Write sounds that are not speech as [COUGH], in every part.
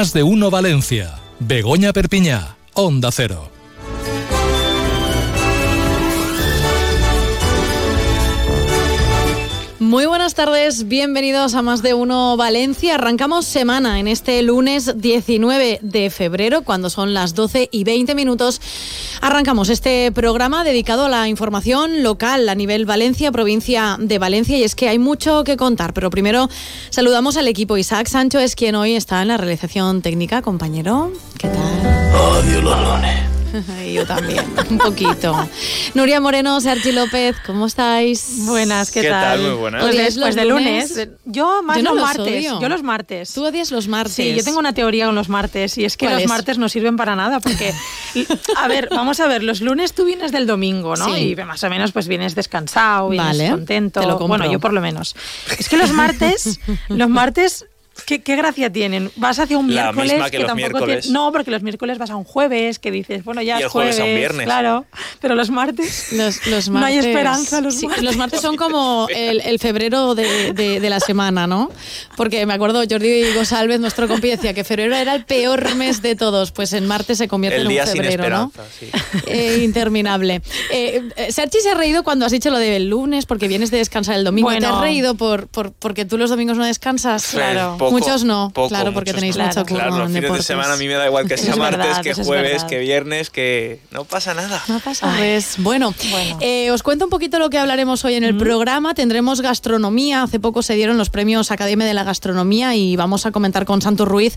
Más de uno Valencia. Begoña Perpiñá, Onda Cero. Muy buenas tardes, bienvenidos a Más de Uno Valencia. Arrancamos semana en este lunes 19 de febrero, cuando son las 12 y 20 minutos. Arrancamos este programa dedicado a la información local a nivel Valencia, provincia de Valencia, y es que hay mucho que contar. Pero primero saludamos al equipo. Isaac Sancho es quien hoy está en la realización técnica. Compañero, ¿qué tal? Odio los. [LAUGHS] Yo también, un poquito. Nuria Moreno, Sergi López, ¿cómo estáis? Buenas, ¿qué, ¿Qué tal? tal? Muy buenas. Pues ¿Odias después los de lunes? lunes. Yo más Yo no los los martes. odio. Yo los martes. Tú odias los martes. Sí, yo tengo una teoría con los martes y es que ¿Cuál los es? martes no sirven para nada porque, a ver, vamos a ver, los lunes tú vienes del domingo, ¿no? Sí. Y más o menos pues vienes descansado, vienes Vale, contento. te lo compro. bueno, yo por lo menos. Es que los martes, los martes... ¿Qué, qué gracia tienen? Vas hacia un La miércoles misma que los tampoco miércoles. tiene- No, porque los miércoles vas a un jueves que dices, bueno, ya Y es el jueves a un jueves, viernes. Claro, pero los martes [LAUGHS] Los, los No hay martes- esperanza los Sí, martes. los martes son [LAUGHS] como el, el febrero de, de- de la semana, ¿no? Porque me acuerdo, Jordi Gosalvez, nuestro compi, decía que febrero era el peor mes de todos. Pues en martes se convierte El en día un sin febrero, ¿no? sí. [LAUGHS] Eh, interminable. Eh, eh, Sergi se ha reído cuando has dicho lo del lunes porque vienes de descansar el domingo. ¿Te Bueno. has reído por, por- porque tú los domingos no descansas? Sí, poco, Muchos no, poco, claro, porque tenéis no. mucho curro Claro, los fines deportes. de semana a mí me da igual que sea es martes, verdad, que jueves, que viernes, que no pasa nada. No pasa pues bueno, Bueno. eh, os cuento un poquito lo que hablaremos hoy en el programa. Tendremos gastronomía. Hace poco se dieron los premios Academia de la Gastronomía y vamos a comentar con Santos Ruiz,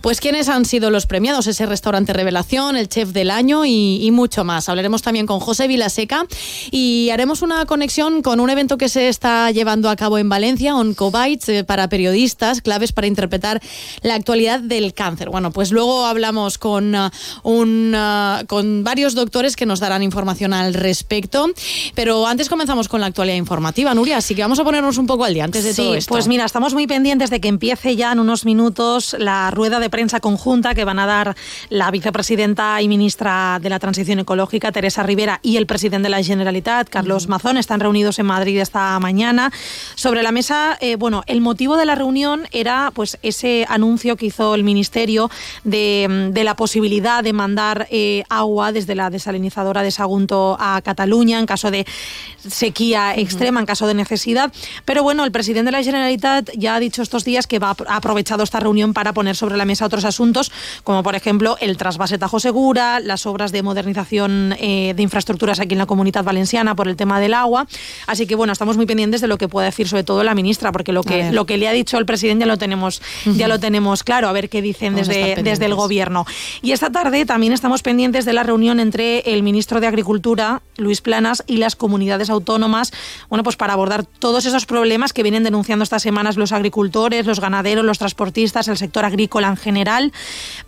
pues quiénes han sido los premiados, ese restaurante revelación, el chef del año y, y mucho más. Hablaremos también con José Vilaseca y haremos una conexión con un evento que se está llevando a cabo en Valencia, Oncobites, eh, para periodistas, claves para interpretar la actualidad del cáncer. Bueno, pues luego hablamos con, ah, un, ah, con varios doctores que nos darán información al respecto. Pero antes comenzamos con la actualidad informativa, Nuria, así que vamos a ponernos un poco al día antes de Sí, todo esto. pues mira, estamos muy pendientes de que empiece ya en unos minutos la rueda de prensa conjunta que van a dar la vicepresidenta y ministra de la Transición Ecológica, Teresa Rivera, y el presidente de la Generalitat, Carlos Mazón. Están reunidos en Madrid esta mañana. Sobre la mesa, eh, bueno, el motivo de la reunión era pues ese anuncio que hizo el ministerio de, de la posibilidad de mandar eh, agua desde la desalinizadora de Sagunto a Cataluña en caso de sequía extrema, en caso de necesidad. Pero bueno, el presidente de la Generalitat ya ha dicho estos días que va, ha aprovechado esta reunión para poner sobre la mesa otros asuntos, como por ejemplo el trasvase Tajo Segura, las obras de modernización eh, de infraestructuras aquí en la comunidad valenciana por el tema del agua. Así que bueno, estamos muy pendientes de lo que pueda decir sobre todo la ministra, porque lo que, lo que le ha dicho el presidente ya lo tenemos, ya lo tenemos claro, a ver qué dicen Vamos desde, desde el gobierno. Y esta tarde también estamos pendientes de la reunión entre el ministro de Agricultura, Luis Planas, y las comunidades autónomas, bueno, pues para abordar todos esos problemas que vienen denunciando estas semanas los agricultores, los ganaderos, los transportistas, el sector agrícola en general,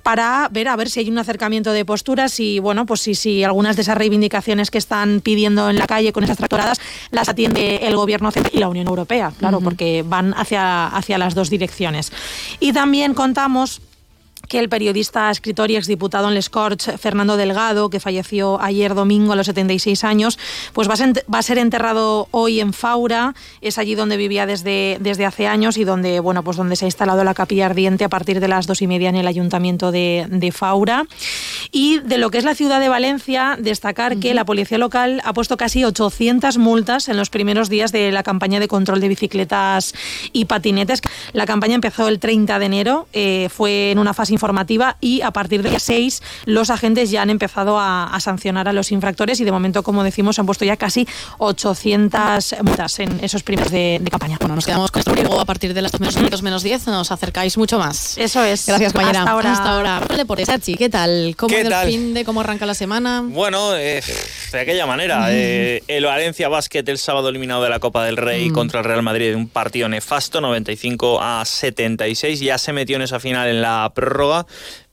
para ver a ver si hay un acercamiento de posturas y bueno, pues si, si algunas de esas reivindicaciones que están pidiendo en la calle con esas tractoradas las atiende el gobierno central y la Unión Europea, claro, porque van hacia, hacia las dos direcciones. Y también contamos que el periodista, escritor y exdiputado en Les Corts, Fernando Delgado, que falleció ayer domingo a los 76 años, pues va a ser, enterrado hoy en Faura, es allí donde vivía desde, desde hace años y donde, bueno, pues donde se ha instalado la capilla ardiente a partir de las dos y media en el ayuntamiento de, de Faura. Y de lo que es la ciudad de Valencia, destacar que la policía local ha puesto casi 800 multas en los primeros días de la campaña de control de bicicletas y patinetes. La campaña empezó el 30 de enero, eh, fue en una fase informativa y a partir del día 6 los agentes ya han empezado a, a sancionar a los infractores y de momento, como decimos, han puesto ya casi 800 multas en esos primeros de, de campaña. Bueno, nos quedamos con esto y luego a partir de las menos menos 10 nos acercáis mucho más. Eso es. Gracias, compañera. Hasta ahora. Hasta ahora. Deportes. ¿qué tal? ¿Cómo ¿Qué ha ido tal? el fin de cómo arranca la semana? Bueno, eh, de aquella manera. eh, el Valencia Basket el sábado eliminado de la Copa del Rey contra el Real Madrid en un partido nefasto, 95 a 76. Ya se metió en esa final en la prórroga. Motorola.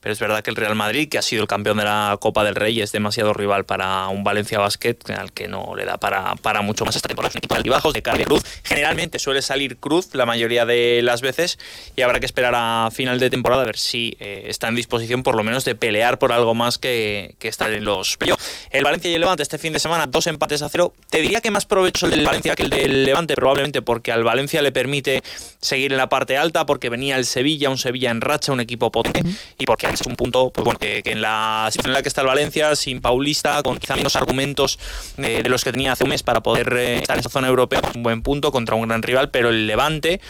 Pero es verdad que el Real Madrid, que ha sido el campeón de la Copa del Rey, es demasiado rival para un Valencia Basket, al que no le da para, para mucho más esta temporada. Un equipo de cara cruz. Generalmente suele salir cruz la mayoría de las veces y habrá que esperar a final de temporada a ver si eh, está en disposición por lo menos de pelear por algo más que, que estar en los playoffs. El Valencia y el Levante este fin de semana, dos empates a cero. Te diría que más provecho el del Valencia que el del Levante, probablemente porque al Valencia le permite seguir en la parte alta, porque venía el Sevilla, un Sevilla en racha, un equipo potente, y porque es un punto pues que, en la situación en la que está el Valencia, sin Paulista, con quizá menos argumentos eh, de los que tenía hace un mes para poder eh, estar en esa zona europea, un buen punto contra un gran rival, pero el Levante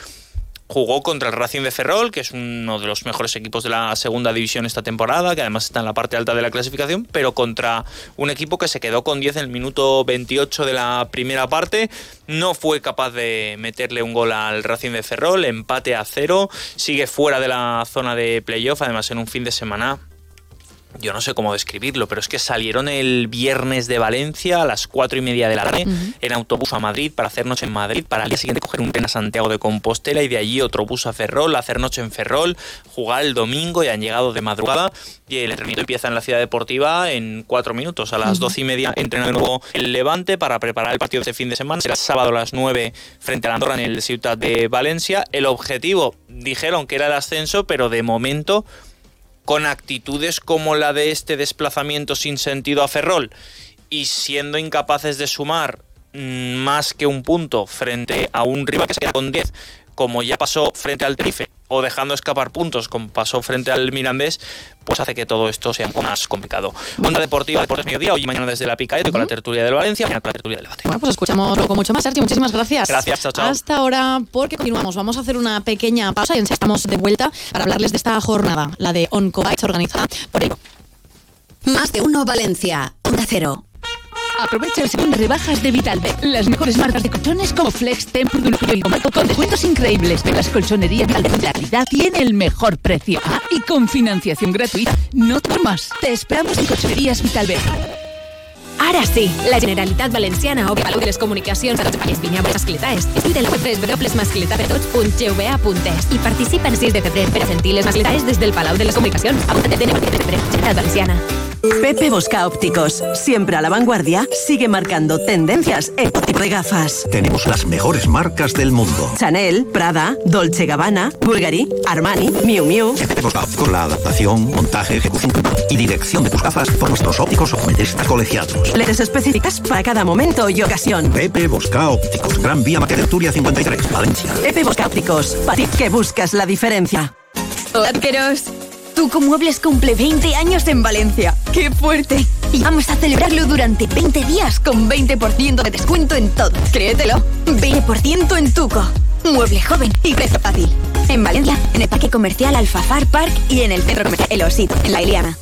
jugó contra el Racing de Ferrol, que es uno de los mejores equipos de la segunda división esta temporada, que además está en la parte alta de la clasificación, pero contra un equipo que se quedó con 10 en el minuto 28 de la primera parte, no fue capaz de meterle un gol al Racing de Ferrol, empate a cero, sigue fuera de la zona de playoff, además en un fin de semana yo no sé cómo describirlo, pero es que salieron el viernes de Valencia a las cuatro y media de la tarde en autobús a Madrid para hacer noche en Madrid, para el día siguiente coger un tren a Santiago de Compostela y de allí otro bus a Ferrol, hacer noche en Ferrol, jugar el domingo y han llegado de madrugada y el entrenamiento empieza en la ciudad deportiva en cuatro minutos. A las doce y media entrena de nuevo el Levante para preparar el partido de este fin de semana. Será sábado a las nueve frente a la Andorra en el Ciudad de Valencia. El objetivo, dijeron que era el ascenso, pero de momento con actitudes como la de este desplazamiento sin sentido a Ferrol y siendo incapaces de sumar mm, más que un punto frente a un rival que se queda con 10, como ya pasó frente al Trife, o dejando escapar puntos, como pasó frente al Mirandés, pues hace que todo esto sea un poco más complicado. Onda Deportiva, Deportes Mediodía, hoy y mañana desde la Picaete con la tertulia del Valencia, mañana con la tertulia del debate. Bueno, pues escuchamos con mucho más, Sergio. Muchísimas gracias. Gracias, chao, chao. Hasta ahora, porque continuamos. Vamos a hacer una pequeña pausa y estamos de vuelta para hablarles de esta jornada, la de Oncobytes, organizada por ello. Más de uno Valencia, Onda Cero. Aprovecha el segundo rebajas de Vitalbet. Las mejores marcas de colchones como Flex, Tempur, Dulce y Comato con descuentos increíbles. Las colchonerías Vitalbet la calidad tiene el mejor precio. Ah, y con financiación gratuita. No más. Te esperamos en Colchonerías Vitalbet. Ara sí, la Generalitat Valenciana o Palau de les Comunicacions de Vallès, Vinyà, Mascletà és. Estudia la web www.mascletapetots.gva.es i participa el 6 de febrer per a sentir les mascletaes des del Palau de les Comunicacions. Apunta't de Generalitat Valenciana. Pepe Bosca Ópticos, siempre a la vanguardia, sigue marcando tendencias en tipo de gafas. Tenemos las mejores marcas del mundo. Chanel, Prada, Dolce Gabbana, Bulgari, Armani, Miu Miu. Pepe Bosca, con la adaptación, montaje, ejecución y dirección de tus gafas por nuestros ópticos optometristas colegiados. Lentes específicas para cada momento y ocasión. Pepe Bosca Ópticos, Gran Vía Maqueda Turia 53, Valencia. Pepe Bosca Ópticos, para ti que buscas la diferencia. Arqueros. Tuco Muebles cumple 20 años en Valencia. ¡Qué fuerte! Y vamos a celebrarlo durante 20 días con 20% de descuento en todo. Créetelo. 20% en Tuco. Mueble joven y precio fácil. En Valencia, en el Parque Comercial Alfafar Park y en el Centro Comercial El Osito, en La Iliana.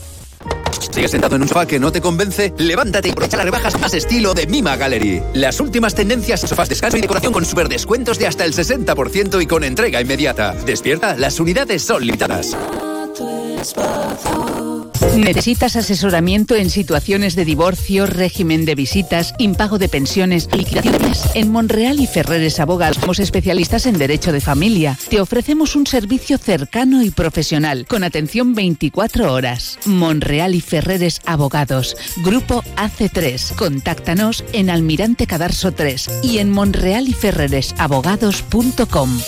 ¿Sigues sentado en un sofá que no te convence? Levántate y aprovecha las rebajas más estilo de Mima Gallery. Las últimas tendencias en sofás, descanso y decoración con super descuentos de hasta el 60% y con entrega inmediata. Despierta, las unidades son limitadas. ¿Necesitas asesoramiento en situaciones de divorcio, régimen de visitas, impago de pensiones, liquidaciones? En Monreal y Ferreres Abogados somos especialistas en derecho de familia. Te ofrecemos un servicio cercano y profesional, con atención 24 horas. Monreal y Ferreres Abogados, Grupo AC3. Contáctanos en Almirante Cadarso 3 y en monrealyferreresabogados.com.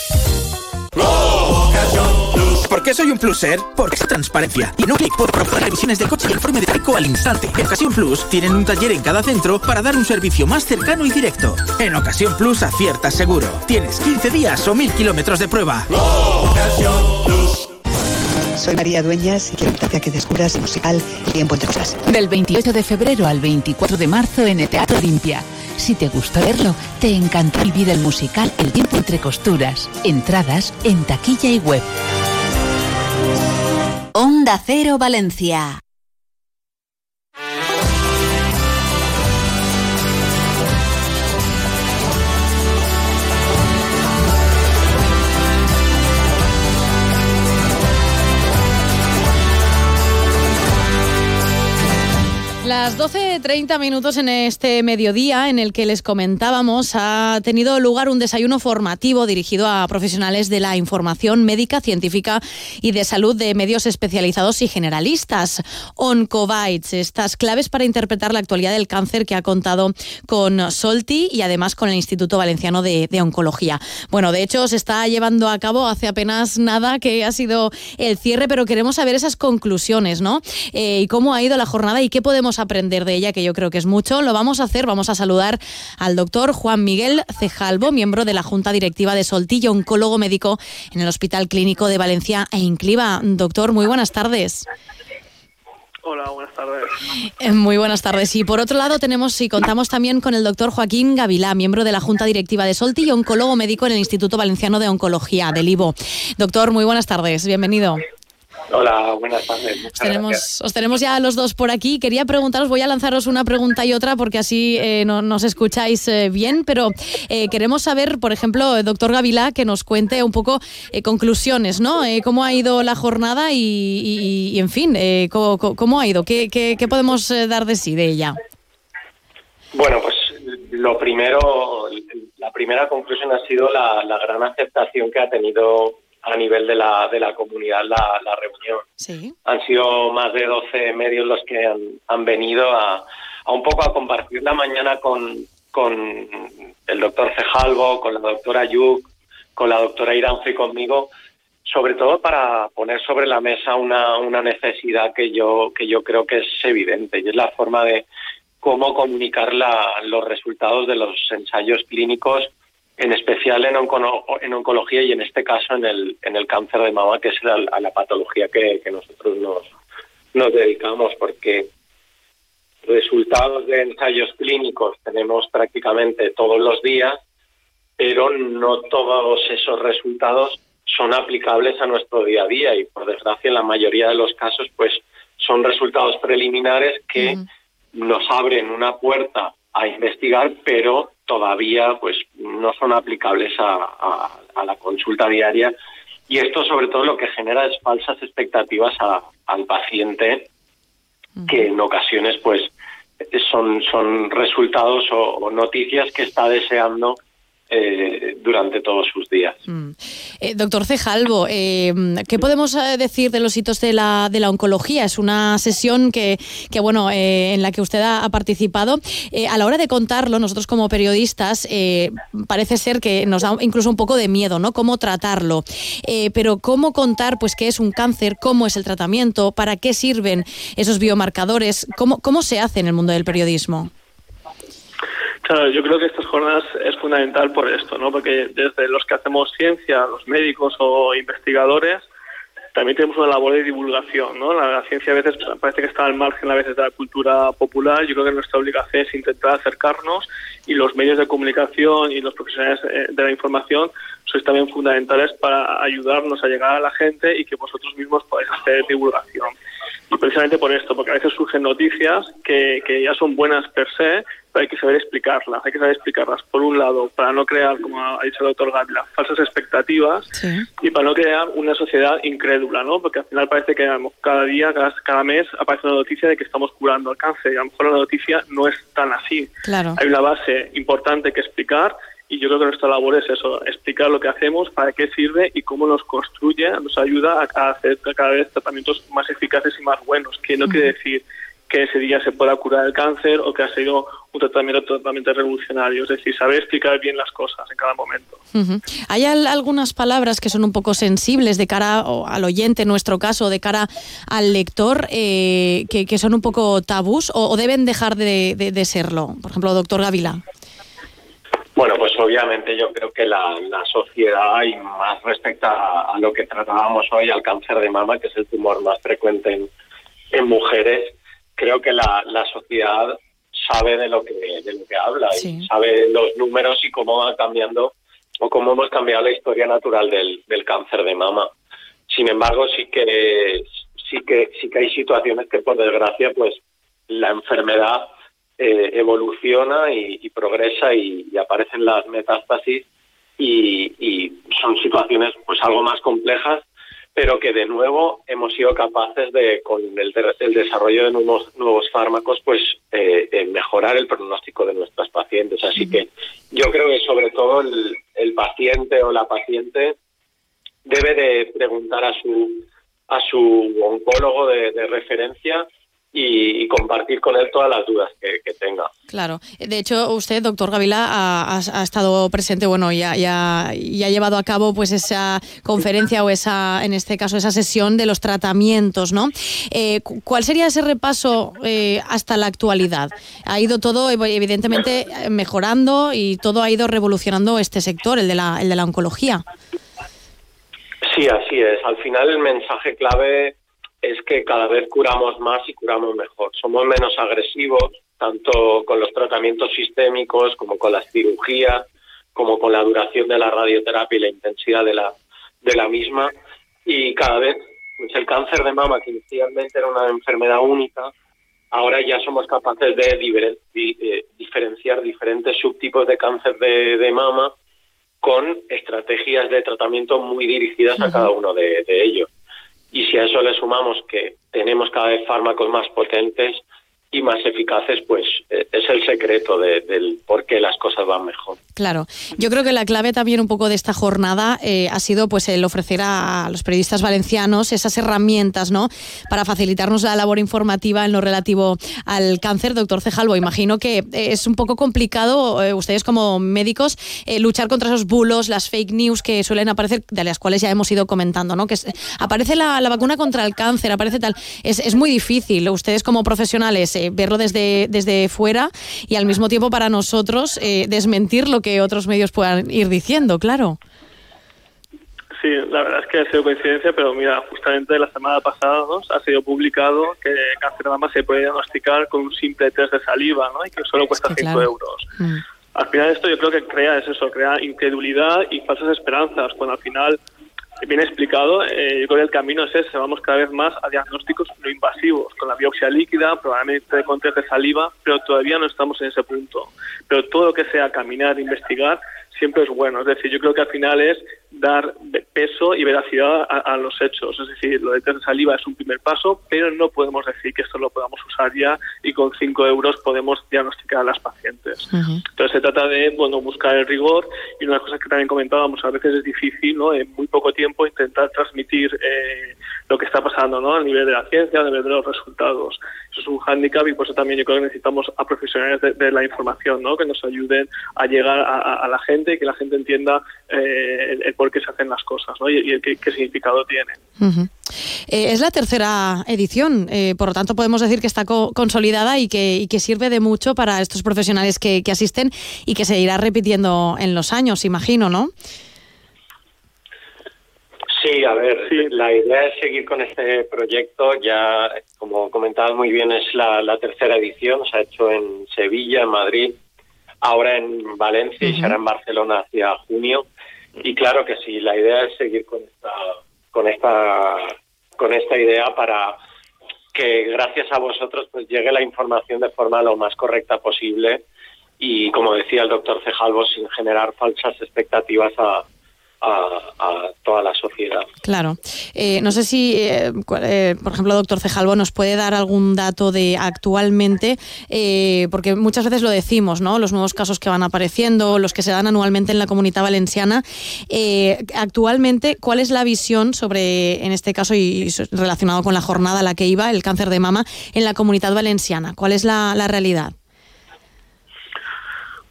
¿Por qué soy un pluser? Porque es transparencia. Y no clic por probar revisiones de coche y informe de taco al instante. En Ocasión Plus tienen un taller en cada centro para dar un servicio más cercano y directo. En Ocasión Plus aciertas seguro. Tienes 15 días o 1000 kilómetros de prueba. Soy María Dueñas y quiero invitarte a que descubras el musical El tiempo entre cosas. Del 28 de febrero al 24 de marzo en el Teatro Olimpia. Si te gusta verlo, te encantó vivir el musical El tiempo entre costuras. Entradas en taquilla y web. Onda Cero Valencia. Las 12, 30 minutos en este mediodía en el que les comentábamos ha tenido lugar un desayuno formativo dirigido a profesionales de la información médica, científica y de salud de medios especializados y generalistas. Oncobytes, estas claves para interpretar la actualidad del cáncer que ha contado con Solti y además con el Instituto Valenciano de, de Oncología. Bueno, de hecho se está llevando a cabo hace apenas nada que ha sido el cierre, pero queremos saber esas conclusiones, ¿no? Eh, y cómo ha ido la jornada y qué podemos aprender de ella, que yo creo que es mucho. Lo vamos a hacer, vamos a saludar al doctor Juan Miguel Cejalvo, miembro de la Junta Directiva de Soltillo, oncólogo médico en el Hospital Clínico de Valencia e Incliva. Doctor, muy buenas tardes. Hola, buenas tardes. Eh, Muy buenas tardes. Y por otro lado tenemos y contamos también con el doctor Joaquín Gavilá, miembro de la Junta Directiva de Solti y oncólogo médico en el Instituto Valenciano de Oncología, del IVO. Doctor, muy buenas tardes. Bienvenido. Hola, buenas tardes. Os tenemos, os tenemos ya a los dos por aquí. Quería preguntaros, voy a lanzaros una pregunta y otra porque así eh, no, nos escucháis eh, bien, pero eh, queremos saber, por ejemplo, el doctor Gavilá, que nos cuente un poco eh, conclusiones, ¿no? Eh, ¿Cómo ha ido la jornada y, y- y, en fin, eh, ¿cómo, ha ido? ¿Qué, qué- qué podemos eh, dar de sí de ella? Bueno, pues lo primero, la primera conclusión ha sido la, la gran aceptación que ha tenido a nivel de la, de la comunidad la, la reunión. Sí. Han sido más de 12 medios los que han, han venido a, a un poco a compartir la mañana con, con el doctor Cejalvo, con la doctora Yuk, con la doctora Iranzo y conmigo, sobre todo para poner sobre la mesa una, una necesidad que yo, que yo creo que es evidente y es la forma de cómo comunicar la- los resultados de los ensayos clínicos, en especial en, oncono- en oncología y en este caso en el, en el cáncer de mama, que es la, patología que, que nosotros nos, nos dedicamos, porque resultados de ensayos clínicos tenemos prácticamente todos los días, pero no todos esos resultados son aplicables a nuestro día a día. Y por desgracia en la mayoría de los casos pues son resultados preliminares que nos abren una puerta a investigar pero todavía pues no son aplicables a, a- a la consulta diaria. Y esto sobre todo lo que genera es falsas expectativas a- al paciente que en ocasiones pues son son resultados o, o noticias que está deseando eh, durante todos sus días. Eh, doctor Cejalvo, eh, ¿qué podemos decir de los hitos de la, de la oncología? Es una sesión que, que, bueno, en la que usted ha, participado. A la hora de contarlo, nosotros como periodistas, parece ser que nos da incluso un poco de miedo, ¿no? Cómo tratarlo. Pero cómo contar, pues, qué es un cáncer, cómo es el tratamiento, para qué sirven esos biomarcadores, cómo, cómo se hace en el mundo del periodismo. Claro, yo creo que estas jornadas es fundamental por esto, ¿no? Porque desde los que hacemos ciencia, los médicos o investigadores, también tenemos una labor de divulgación, ¿no? La, la ciencia a veces parece que está al margen a veces de la cultura popular. Yo creo que nuestra obligación es intentar acercarnos y los medios de comunicación y los profesionales eh, de la información sois también fundamentales para ayudarnos a llegar a la gente y que vosotros mismos podáis hacer divulgación. Y precisamente por esto, porque a veces surgen noticias que, que ya son buenas per se, pero hay que saber explicarlas. Hay que saber explicarlas, por un lado, para no crear, como ha dicho el doctor Gávila, falsas expectativas y para no crear una sociedad incrédula, ¿no? Porque al final parece que cada día, cada, cada mes, aparece una noticia de que estamos curando el cáncer y a lo mejor la noticia no es tan así. Claro. Hay una base importante que explicar y yo creo que nuestra labor es eso, explicar lo que hacemos, para qué sirve y cómo nos construye, nos ayuda a, a hacer cada vez tratamientos más eficaces y más buenos, que no quiere decir que ese día se pueda curar el cáncer o que ha sido un tratamiento totalmente revolucionario, es decir, saber explicar bien las cosas en cada momento. Hay al- algunas palabras que son un poco sensibles de cara o al oyente, en nuestro caso, de cara al lector, eh, que, que son un poco tabús o, o deben dejar de, de- de serlo. Por ejemplo, doctor Gávila. Bueno, pues obviamente yo creo que la, la sociedad, y más respecto a, a lo que tratábamos hoy, al cáncer de mama, que es el tumor más frecuente en, en mujeres, creo que la, la sociedad sabe de lo que de lo que habla y sabe los números y cómo va cambiando o cómo hemos cambiado la historia natural del, del cáncer de mama. Sin embargo, sí que sí que sí que hay situaciones que por desgracia pues la enfermedad eh, evoluciona y, y progresa y, y aparecen las metástasis y, y son situaciones pues algo más complejas pero que de nuevo hemos sido capaces de, con el, desarrollo de nuevos, nuevos fármacos, pues eh, eh, mejorar el pronóstico de nuestras pacientes. Así que yo creo que sobre todo el, paciente o la paciente debe de preguntar a su a su oncólogo de referencia y, compartir con él todas las dudas que, tenga. Claro. De hecho, usted, doctor Gavila, ha, estado presente, bueno, y ha, llevado a cabo pues esa conferencia o esa, en este caso, esa sesión de los tratamientos, ¿no? Eh, ¿Cuál sería ese repaso eh, hasta la actualidad? Ha ido todo, evidentemente, mejorando y todo ha ido revolucionando este sector, el de la, el de la oncología. Sí, así es. Al final el mensaje clave es que cada vez curamos más y curamos mejor. Somos menos agresivos, tanto con los tratamientos sistémicos como con las cirugías, como con la duración de la radioterapia y la intensidad de la, de la misma. Y cada vez, pues el cáncer de mama, que inicialmente era una enfermedad única, ahora ya somos capaces de eh, diferenciar diferentes subtipos de cáncer de, mama con estrategias de tratamiento muy dirigidas a cada uno de ellos. Y si a eso le sumamos que tenemos cada vez fármacos más potentes, y más eficaces, pues eh, es el secreto del por qué las cosas van mejor. Claro, yo creo que la clave también un poco de esta jornada eh, ha sido pues el ofrecer a los periodistas valencianos esas herramientas, ¿no? Para facilitarnos la labor informativa en lo relativo al cáncer. Doctor Cejalvo, imagino que eh, es un poco complicado ustedes como médicos luchar contra esos bulos, las fake news que suelen aparecer, de las cuales ya hemos ido comentando, ¿no? Que aparece la, vacuna contra el cáncer, aparece tal. Es, es muy difícil. Ustedes como profesionales verlo desde, desde fuera y al mismo tiempo para nosotros eh, desmentir lo que otros medios puedan ir diciendo, claro. Sí, la verdad es que ha sido coincidencia, pero mira, justamente la semana pasada ha sido publicado que cáncer de mama se puede diagnosticar con un simple test de saliva, ¿no? Y que solo cuesta 5 euros. Mm. Al final esto yo creo que crea es eso, crea incredulidad y falsas esperanzas, cuando al final bien explicado, eh, yo creo que el camino es ese, vamos cada vez más a diagnósticos no invasivos, con la biopsia líquida, probablemente con test de saliva, pero todavía no estamos en ese punto. Pero todo lo que sea caminar, investigar, siempre es bueno. Es decir, yo creo que al final es dar peso y veracidad a, los hechos. Es decir, lo de test de saliva es un primer paso, pero no podemos decir que esto lo podamos usar ya y con 5 euros podemos diagnosticar a las pacientes. Entonces se trata de bueno buscar el rigor y una cosa que también comentábamos, a veces es difícil ¿no? en muy poco tiempo intentar transmitir eh, lo que está pasando ¿no? a nivel de la ciencia, a nivel de los resultados. Eso es un hándicap y por eso también yo creo que necesitamos a profesionales de, la información ¿no? que nos ayuden a llegar a, la gente y que la gente entienda eh, el, por qué se hacen las cosas ¿no? y, qué, significado tienen. Eh, es la tercera edición, eh, por lo tanto podemos decir que está consolidada y que, que, sirve de mucho para estos profesionales que, que asisten y que se irá repitiendo en los años, imagino, ¿no? Sí, a ver, la idea es seguir con este proyecto. Ya, como comentaba muy bien, es la, tercera edición. Se ha hecho en Sevilla, en Madrid, ahora en Valencia y será en Barcelona hacia junio. Y claro que sí, la idea es seguir con esta, con esta, con esta idea para que gracias a vosotros pues llegue la información de forma lo más correcta posible y como decía el doctor Cejalvo sin generar falsas expectativas a, a, toda la sociedad. Claro. Eh, no sé si, eh, eh, por ejemplo, doctor Cejalvo, nos puede dar algún dato de actualmente, porque muchas veces lo decimos, ¿no? Los nuevos casos que van apareciendo, los que se dan anualmente en la comunidad valenciana. actualmente, ¿cuál es la visión sobre, en este caso, y relacionado con la jornada a la que iba, el cáncer de mama, en la comunidad valenciana? ¿Cuál es la realidad?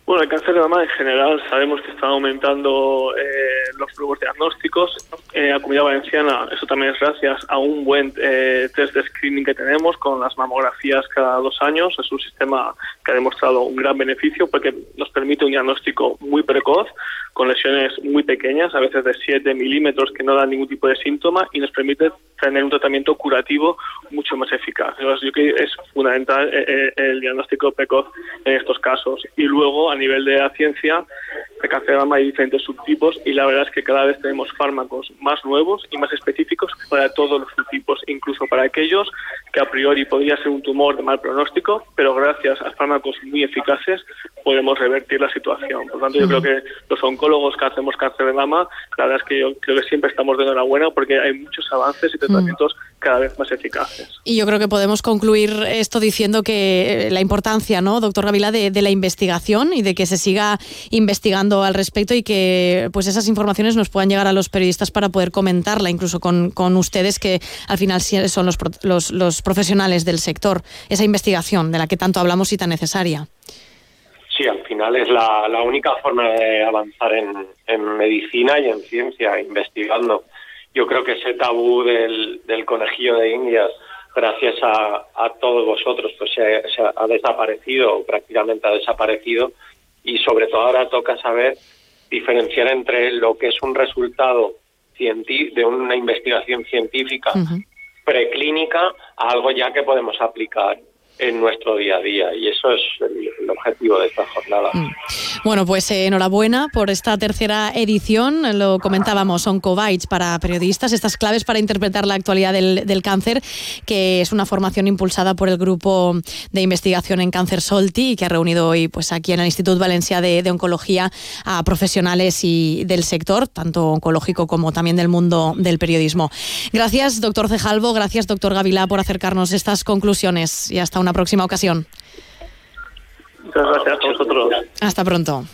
Bueno, el cáncer de mama en general sabemos que está aumentando eh, los nuevos diagnósticos. En la comunidad valenciana, eso también es gracias a un buen eh, test de screening que tenemos con las mamografías cada dos años. Es un sistema que ha demostrado un gran beneficio porque nos permite un diagnóstico muy precoz, con lesiones muy pequeñas, a veces de 7 milímetros que no dan ningún tipo de síntoma y nos permite tener un tratamiento curativo mucho más eficaz. yo creo que es fundamental eh, el diagnóstico precoz en estos casos. Y luego, a nivel de la ciencia, de cáncer de mama hay diferentes subtipos y la verdad es que cada vez tenemos fármacos más nuevos y más específicos para todos los subtipos, incluso para aquellos que a priori podría ser un tumor de mal pronóstico, pero gracias a fármacos muy eficaces podemos revertir la situación. Por lo tanto, yo creo que los oncólogos que hacemos cáncer de mama, la verdad es que yo creo que siempre estamos de enhorabuena porque hay muchos avances y tratamientos cada vez más eficaces. Y yo creo que podemos concluir esto diciendo que eh, la importancia, ¿no, doctor Gavila, de, de la investigación y de que se siga investigando al respecto y que pues esas informaciones nos puedan llegar a los periodistas para poder comentarla, incluso con, con ustedes que al final son los, los, los profesionales del sector, esa investigación de la que tanto hablamos y tan necesaria. Sí, al final es la, la única forma de avanzar en, en, medicina y en ciencia, investigando. Yo creo que ese tabú del, del conejillo de Indias, gracias a, a todos vosotros, pues se, se, ha desaparecido, o prácticamente ha desaparecido, y sobre todo ahora toca saber diferenciar entre lo que es un resultado de una investigación científica uh -huh. preclínica a algo ya que podemos aplicar en nuestro día a día y eso es el, objetivo de esta jornada. Mm. Bueno, pues eh, enhorabuena por esta tercera edición. Lo comentábamos, Oncobytes para periodistas, estas claves para interpretar la actualidad del, del, cáncer, que es una formación impulsada por el grupo de investigación en cáncer Solti y que ha reunido hoy pues aquí en el Instituto Valencia de, de Oncología a profesionales y del sector, tanto oncológico como también del mundo del periodismo. Gracias, doctor Cejalvo, gracias, doctor Gavilá, por acercarnos estas conclusiones y hasta una próxima ocasión. Muchas gracias a vosotros. Hasta pronto.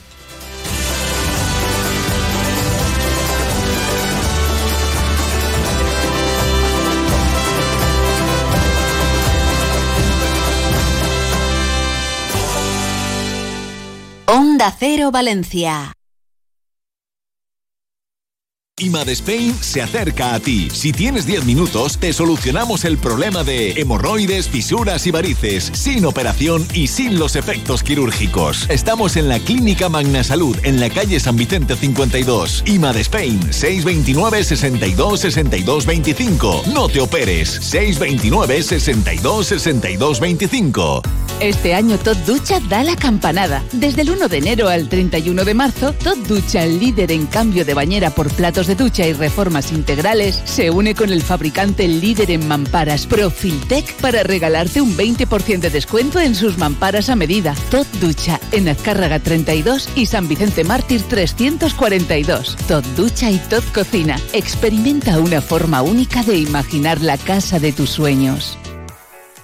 Onda Cero Valencia. IMAD Spain se acerca a ti. Si tienes 10 minutos, te solucionamos el problema de hemorroides, fisuras y varices, sin operación y sin los efectos quirúrgicos. Estamos en la Clínica Magna Salud, en la calle San Vicente 52. IMAD Spain, 629 62 62 25. No te operes, 629 62 62 25. Este año Todd Ducha da la campanada. Desde el 1 de enero al 31 de marzo, Todd Ducha, el líder en cambio de bañera por platos de ducha y reformas integrales, se une con el fabricante líder en mamparas Profiltec para regalarte un 20% de descuento en sus mamparas a medida. Todd Ducha en Azcárraga 32 y San Vicente Mártir 342. Todd Ducha y Todd Cocina. Experimenta una forma única de imaginar la casa de tus sueños.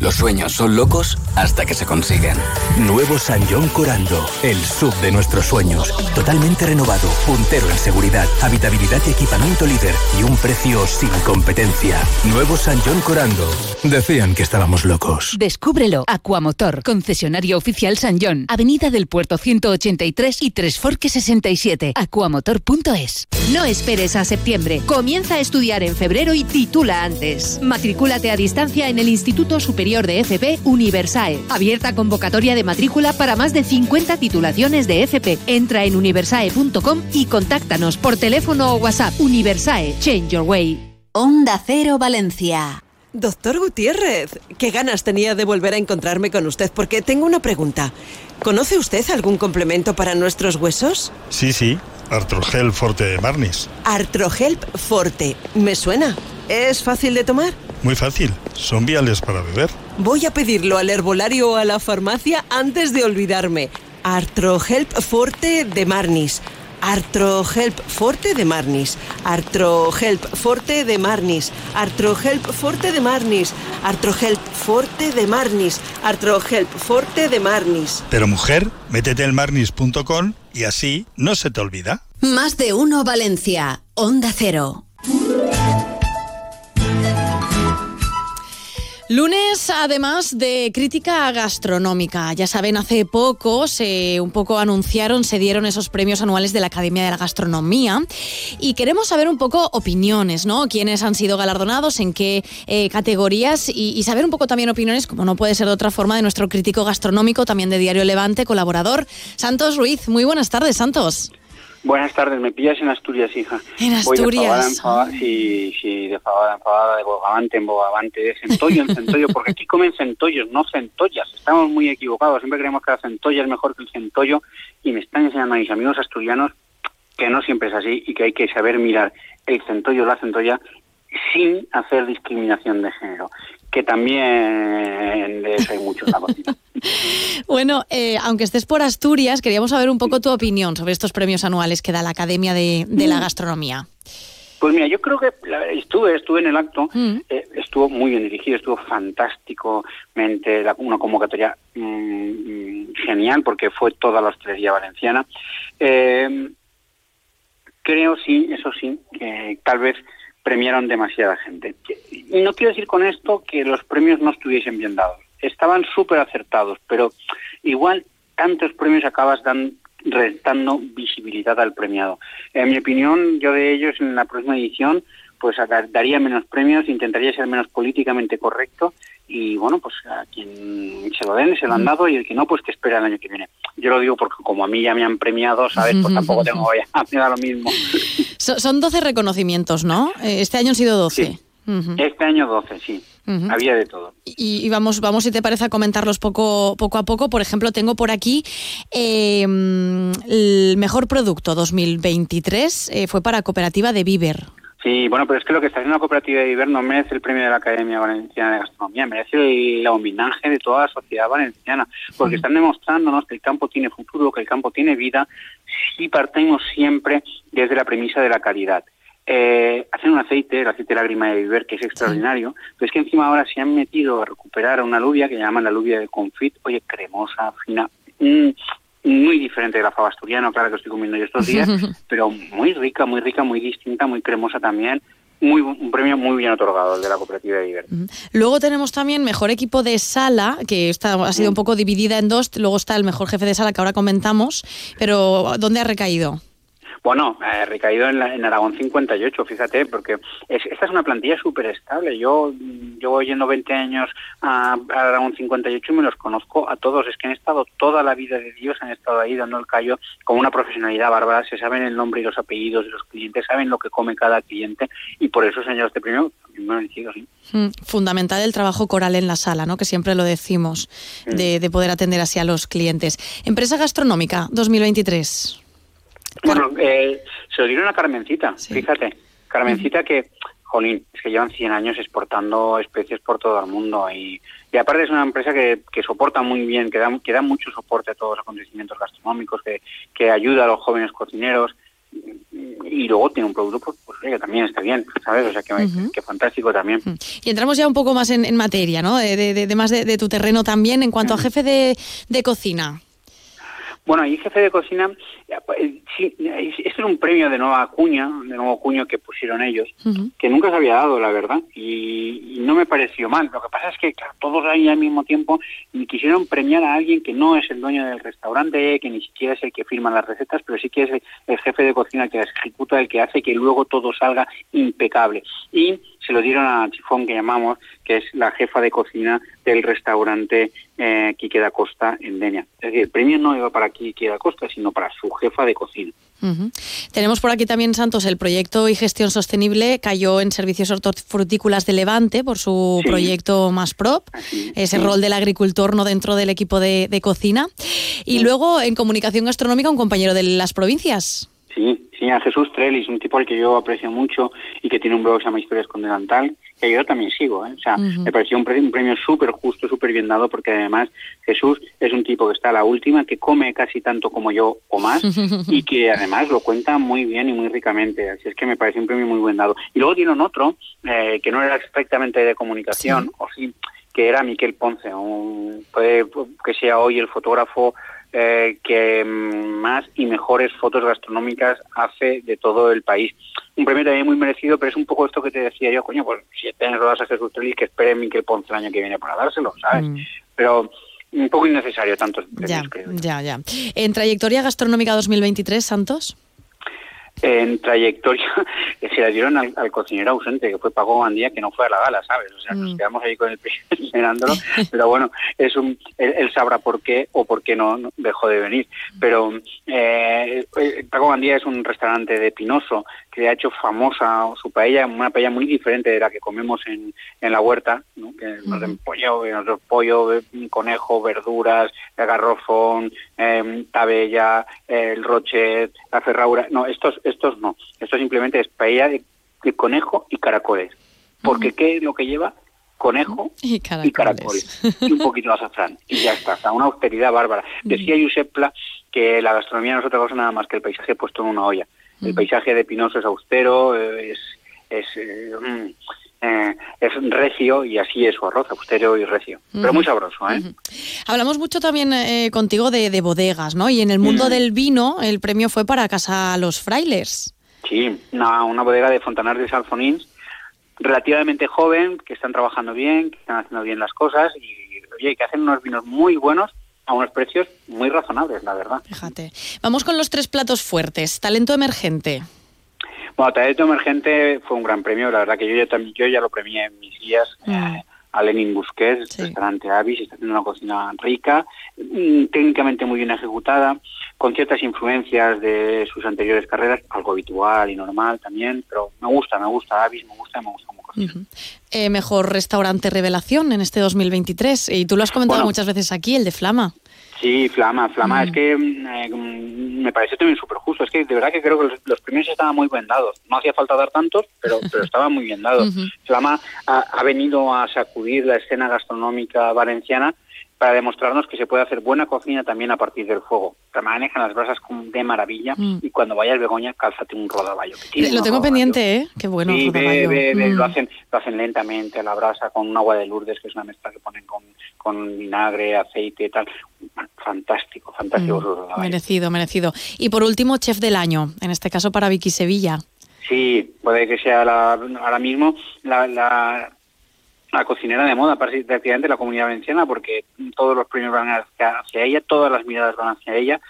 Los sueños son locos hasta que se consiguen. Nuevo San John Corando, el sub de nuestros sueños. Totalmente renovado, puntero en seguridad, habitabilidad y equipamiento líder y un precio sin competencia. Nuevo San John Corando. Decían que estábamos locos. Descúbrelo. Aquamotor, concesionario oficial San John, Avenida del Puerto 183 y Tres Forques 67. Aquamotor.es. No esperes a septiembre. Comienza a estudiar en febrero y titula antes. Matricúlate a distancia en el Instituto Superior de FP Universae. Abierta convocatoria de matrícula para más de 50 titulaciones de FP. Entra en universae.com y contáctanos por teléfono o WhatsApp. Universae, Change Your Way. Onda Cero Valencia. Doctor Gutiérrez, qué ganas tenía de volver a encontrarme con usted porque tengo una pregunta. ¿Conoce usted algún complemento para nuestros huesos? Sí, sí, Artrogel Forte de Marnis. Artrogel Forte, me suena. ¿Es fácil de tomar? Muy fácil, son viales para beber. Voy a pedirlo al herbolario o a la farmacia antes de olvidarme. Artrohelp Forte de Marnis. Artrohelp Forte de Marnis. Artrohelp Forte de Marnis. Artrohelp Forte de Marnis. Artrohelp Forte de Marnis. Artrohelp Forte de Marnis. Pero mujer, métete en marnis.com y así no se te olvida. Más de uno Valencia. Onda Cero. Lunes, además de crítica gastronómica. Ya saben, hace poco se un poco anunciaron, se dieron esos premios anuales de la Academia de la Gastronomía y queremos saber un poco opiniones, ¿no? Quiénes han sido galardonados, en qué eh, categorías y, y saber un poco también opiniones, como no puede ser de otra forma, de nuestro crítico gastronómico, también de Diario Levante, colaborador, Santos Ruiz. Muy buenas tardes, Santos. Buenas tardes, me pillas en Asturias, hija. En Voy de Asturias. fabada en fabada, sí, sí, de fabada en fabada, de bogavante en bogavante, de centollo en centollo, porque aquí comen centollos, no centollas. Estamos muy equivocados, siempre creemos que la centolla es mejor que el centollo y me están enseñando a mis amigos asturianos que no siempre es así y que hay que saber mirar el centollo o la centolla sin hacer discriminación de género, que también de eso hay mucho en la cocina. [LAUGHS] Bueno, eh, aunque estés por Asturias, queríamos saber un poco tu opinión sobre estos premios anuales que da la Academia de, de la Gastronomía. Pues mira, yo creo que la estuve, estuve en el acto, eh, estuvo muy bien dirigido, estuvo fantásticamente, la- una convocatoria mm, mm, genial porque fue toda la hostelería valenciana. Eh, creo sí, eso sí, que tal vez premiaron demasiada gente. No quiero decir con esto que los premios no estuviesen bien dados. Estaban súper acertados, pero igual tantos premios acabas dan, restando visibilidad al premiado. En mi opinión, yo de ellos en la próxima edición pues a- daría menos premios, intentaría ser menos políticamente correcto y bueno, pues a quien se lo den, se lo han dado y el que no, pues que espera el año que viene. Yo lo digo porque como a mí ya me han premiado, ¿sabes? Pues tampoco tengo [LAUGHS] ya, me da lo mismo. So- son 12 reconocimientos, ¿no? Eh, Este año han sido 12. Este año 12, sí. Había de todo. Y, y vamos, vamos, si te parece, a comentarlos poco, poco a poco. Por ejemplo, tengo por aquí eh, el mejor producto 2023 eh, fue para Cooperativa de Viver. Sí, bueno, pero es que lo que está haciendo la cooperativa de Viver no merece el premio de la Academia Valenciana de Gastronomía, merece el homenaje de toda la sociedad valenciana, porque están demostrándonos que el campo tiene futuro, que el campo tiene vida, si partimos siempre desde la premisa de la calidad. Eh, hacen un aceite, el aceite lágrima de Viver, que es extraordinario, pero es que encima ahora se han metido a recuperar una alubia que llaman la alubia de confit, oye, cremosa, fina, mm, muy diferente de la fava asturiana, claro que estoy comiendo yo estos días, [LAUGHS] pero muy rica, muy rica, muy distinta, muy cremosa también. Muy, un premio muy bien otorgado, el de la cooperativa de Viver. Luego tenemos también mejor equipo de sala, que está, ha sido un poco dividida en dos. Luego está el mejor jefe de sala, que ahora comentamos. Pero, ¿dónde ha recaído? Bueno, eh, recaído en, la- en Aragón 58, fíjate, porque es- esta es una plantilla súper estable. Yo mm, llevo yendo 20 años a, a Aragón 58 y me los conozco a todos. Es que han estado toda la vida de Dios, han estado ahí dando el callo con una profesionalidad bárbara. Se saben el nombre y los apellidos de los clientes, saben lo que come cada cliente y por eso, señor, este premio sí. Mm, Fundamental el trabajo coral en la sala, ¿no? Que siempre lo decimos, de, de poder atender así a los clientes. Empresa gastronómica 2023. Bueno, eh, se lo dieron a Carmencita, fíjate. Carmencita que, jolín, es que llevan 100 años exportando especies por todo el mundo y, y aparte es una empresa que, que soporta muy bien, que da, que da mucho soporte a todos los acontecimientos gastronómicos, que, que ayuda a los jóvenes cocineros y luego tiene un producto pues, pues, oye, que también está bien, ¿sabes? O sea, que, fantástico también. Y entramos ya un poco más en, en materia, ¿no? De, de- más de, de tu terreno también. En cuanto a jefe de, de cocina. Bueno, y jefe de cocina, eh, sí, este es un premio de nueva cuña, de nuevo cuño que pusieron ellos, que nunca se había dado, la verdad, y, y no me pareció mal. Lo que pasa es que claro, todos ahí al mismo tiempo y quisieron premiar a alguien que no es el dueño del restaurante, que ni siquiera es el que firma las recetas, pero sí que es el, el jefe de cocina que las ejecuta, el que hace que luego todo salga impecable. Y se lo dieron a Chifón, que llamamos, que es la jefa de cocina del restaurante eh, Quique da Costa en Denia. Es decir, el premio no iba para Quique da Costa, sino para su jefa de cocina. Tenemos por aquí también, Santos, el proyecto y gestión sostenible cayó en servicios hortofrutícolas de Levante por su Sí. proyecto Más Prop, ese rol del agricultor no dentro del equipo de, de cocina. Y luego en comunicación gastronómica, un compañero de las provincias. Sí, sí, a Jesús Trellis, un tipo al que yo aprecio mucho y que tiene un blog que se llama Historias con Delantal, que yo también sigo. ¿eh? O sea, me pareció un, pre- un premio súper justo, súper bien dado, porque además Jesús es un tipo que está a la última, que come casi tanto como yo o más, [LAUGHS] y que además lo cuenta muy bien y muy ricamente. Así es que me parece un premio muy buen dado. Y luego dieron otro, eh, que no era exactamente de comunicación, o sí, que era Miquel Ponce, un- puede que sea hoy el fotógrafo eh, que más y mejores fotos gastronómicas hace de todo el país. Un premio también muy merecido, pero es un poco esto que te decía yo, coño, pues si tienes rodas a Jesús Trellis, que espere Miquel Ponce el año que viene para dárselo, ¿sabes? Mm. Pero un poco innecesario tantos premios, Ya, creo. ya, ya. En trayectoria gastronómica 2023, Santos. En trayectoria [LAUGHS] se la dieron al, al cocinero ausente, que fue Paco Gandía, que no fue a la gala, ¿sabes? O sea, nos Mm. quedamos ahí con el mirándolo, [LAUGHS] pero bueno, es un, él, él sabrá por qué o por qué no, no dejó de venir. Pero eh, eh, Paco Gandía es un restaurante de Pinoso que ha hecho famosa su paella, una paella muy diferente de la que comemos en, en la huerta, ¿no? que nos den pollo, que nos den pollo, eh, conejo, verduras, garrofón, eh, tabella, el rochet, la ferraura. No, estos, estos no. Esto simplemente es paella de, de conejo y caracoles. Porque ¿qué es lo que lleva? Conejo [LAUGHS] y caracoles. y caracoles. Y un poquito de azafrán. Y ya está. Una austeridad bárbara. Decía Pla que la gastronomía no es otra cosa nada más que el paisaje puesto en una olla. El paisaje de Pinoso es austero, eh, es, es, eh, mm, eh, es recio y así es su arroz, austero y recio. Pero muy sabroso, ¿eh? Hablamos mucho también eh, contigo de, de bodegas, ¿no? Y en el mundo del vino, el premio fue para Casa Los Frailes. Sí, una, una bodega de Fontanar de Salfonins, relativamente joven, que están trabajando bien, que están haciendo bien las cosas y oye, que hacen unos vinos muy buenos a unos precios muy razonables, la verdad. Fíjate. Vamos con los tres platos fuertes. Talento emergente. Bueno, Talento Emergente fue un gran premio, la verdad que yo ya, también, yo ya lo premié en mis días. eh, a Lenin Busquets, restaurante Avis, está haciendo una cocina rica, mm, técnicamente muy bien ejecutada, con ciertas influencias de sus anteriores carreras, algo habitual y normal también, pero me gusta, me gusta Avis, me gusta, me gusta mucho. Eh, mejor restaurante revelación en este 2023. Y tú lo has comentado Bueno. muchas veces aquí, el de Flama. Sí, Flama, Flama, Mm. es que mm, eh, mm, me pareció también súper justo, es que de verdad que creo que los, los premios estaban muy bien dados, no hacía falta dar tantos, pero, [LAUGHS] pero estaban muy bien dados. Ujú. Flama ha, ha venido a sacudir la escena gastronómica valenciana para demostrarnos que se puede hacer buena cocina también a partir del fuego. Manejan las brasas de maravilla Mm. y cuando vayas Begoña, cálzate un rodaballo. que tiene Lo tengo pendiente, ¿eh? Qué bueno. Sí, rodaballo. ve, ve, Mm. lo, hacen, lo hacen lentamente a la brasa con un agua de Lourdes, que es una mezcla que ponen con, con vinagre, aceite y tal. Fantástico, fantástico. Mm, sus rodaballos. Merecido, merecido. Y por último, chef del año, en este caso para Vicky Sevilla. Sí, puede que sea la- ahora mismo la, la, la cocinera de moda prácti- prácticamente de la comunidad valenciana, porque todos los premios van hacia, hacia ella, todas las miradas van hacia ella.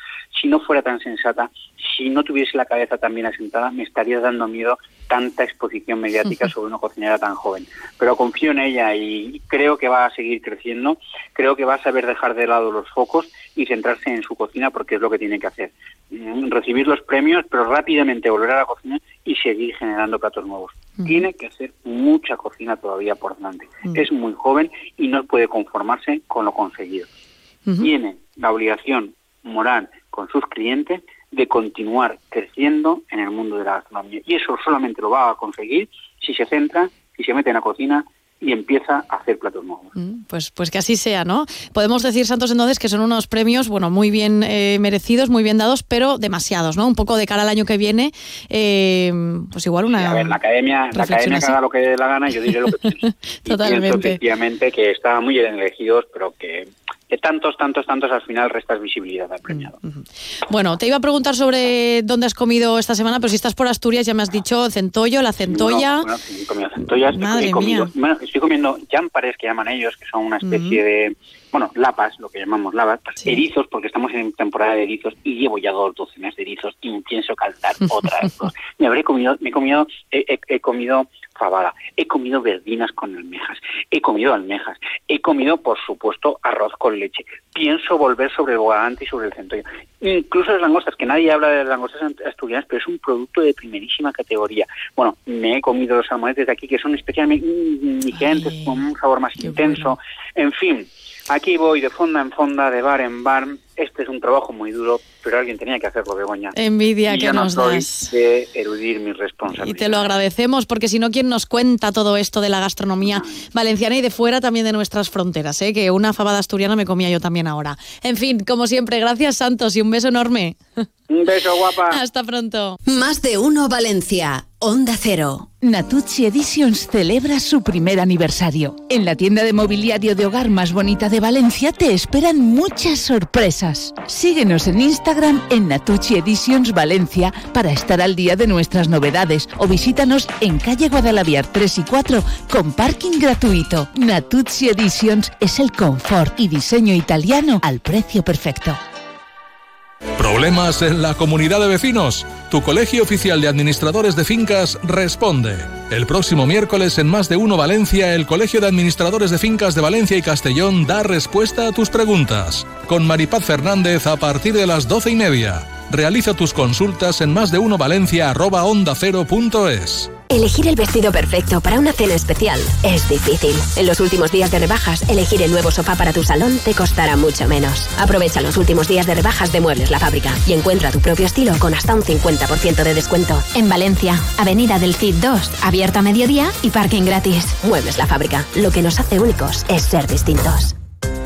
Si no fuera tan sensata, si no tuviese la cabeza tan bien asentada, me estaría dando miedo tanta exposición mediática [LAUGHS] sobre una cocinera tan joven. Pero confío en ella y creo que va a seguir creciendo, creo que va a saber dejar de lado los focos y centrarse en su cocina porque es lo que tiene que hacer. Mm, Recibir los premios, pero rápidamente volver a la cocina y seguir generando platos nuevos. Tiene que hacer mucha cocina todavía por delante. Es muy joven y no puede conformarse con lo conseguido. Tiene la obligación moral con sus clientes de continuar creciendo en el mundo de la gastronomía. Y eso solamente lo va a conseguir si se centra, si se mete en la cocina y empieza a hacer platos nuevos. Mm, Pues, pues que así sea, ¿no? Podemos decir, Santos, entonces, que son unos premios, bueno, muy bien eh, merecidos, muy bien dados, pero demasiados, ¿no? Un poco de cara al año que viene, eh, pues igual una... A ver, la academia, la academia que haga lo que dé la gana, yo diré lo que [LAUGHS] pienso. Y pienso Totalmente. efectivamente que estaban muy bien elegidos, pero que de tantos, tantos, tantos al final restas visibilidad al premiado. Bueno, te iba a preguntar sobre dónde has comido esta semana, pero si estás por Asturias ya me has dicho Centollo, la Centolla. Bueno, bueno, he comido centollas, he- Madre he comido- mía. bueno, estoy comiendo jámpares que llaman ellos, que son una especie de, bueno, lapas, lo que llamamos lapas, erizos, porque estamos en temporada de erizos y llevo ya dos docenas de erizos y me pienso calzar [LAUGHS] otra vez. Me habré comido, me he comido, he, he- he comido fabada, he comido verdinas con almejas, he comido almejas, he comido, por supuesto, arroz con leche. Pienso volver sobre el bogavante y sobre el centollo. Incluso las langostas, que nadie habla de las langostas asturianas, pero es un producto de primerísima categoría. Bueno, me he comido los salmonetes de aquí, que son especialmente mm, diferentes, con un sabor más intenso. En fin, aquí voy de fonda en fonda, de bar en bar. Este es un trabajo muy duro, pero alguien tenía que hacerlo, Begoña. Envidia y que yo no nos soy das. de eludir mis Y responsabilidades. te lo agradecemos, porque si no, ¿quién nos cuenta todo esto de la gastronomía valenciana y de fuera también de nuestras fronteras? ¿eh? Que una fabada asturiana me comía yo también ahora. En fin, como siempre, gracias Santos y un beso enorme. Un beso, guapa. [LAUGHS] Hasta pronto. Más de uno Valencia. Onda Cero. Natucci Editions celebra su primer aniversario. En la tienda de mobiliario de hogar más bonita de Valencia te esperan muchas sorpresas. Síguenos en Instagram en Natucci Editions Valencia para estar al día de nuestras novedades o visítanos en calle Guadalaviar 3 y 4 con parking gratuito. Natucci Editions es el confort y diseño italiano al precio perfecto. ¿Problemas en la comunidad de vecinos? Tu Colegio Oficial de Administradores de Fincas responde. El próximo miércoles en Más de Uno Valencia, el Colegio de Administradores de Fincas de Valencia y Castellón da respuesta a tus preguntas. Con Maripaz Fernández a partir de las doce y media. Realiza tus consultas en más de uno Valencia Elegir el vestido perfecto para una cena especial es difícil. En los últimos días de rebajas, elegir el nuevo sofá para tu salón te costará mucho menos. Aprovecha los últimos días de rebajas de Muebles La Fábrica y encuentra tu propio estilo con hasta un 50% de descuento. En Valencia, Avenida del Cid 2, abierta a mediodía y parking gratis. Muebles La Fábrica. Lo que nos hace únicos es ser distintos.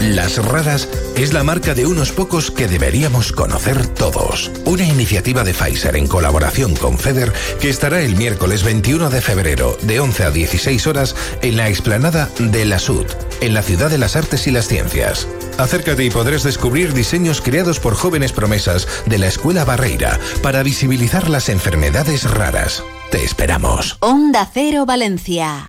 Las Raras es la marca de unos pocos que deberíamos conocer todos. Una iniciativa de Pfizer en colaboración con FEDER que estará el miércoles 21 de febrero de 11 a 16 horas en la explanada de la SUD, en la Ciudad de las Artes y las Ciencias. Acércate y podrás descubrir diseños creados por jóvenes promesas de la Escuela Barreira para visibilizar las enfermedades raras. Te esperamos. Onda Cero Valencia.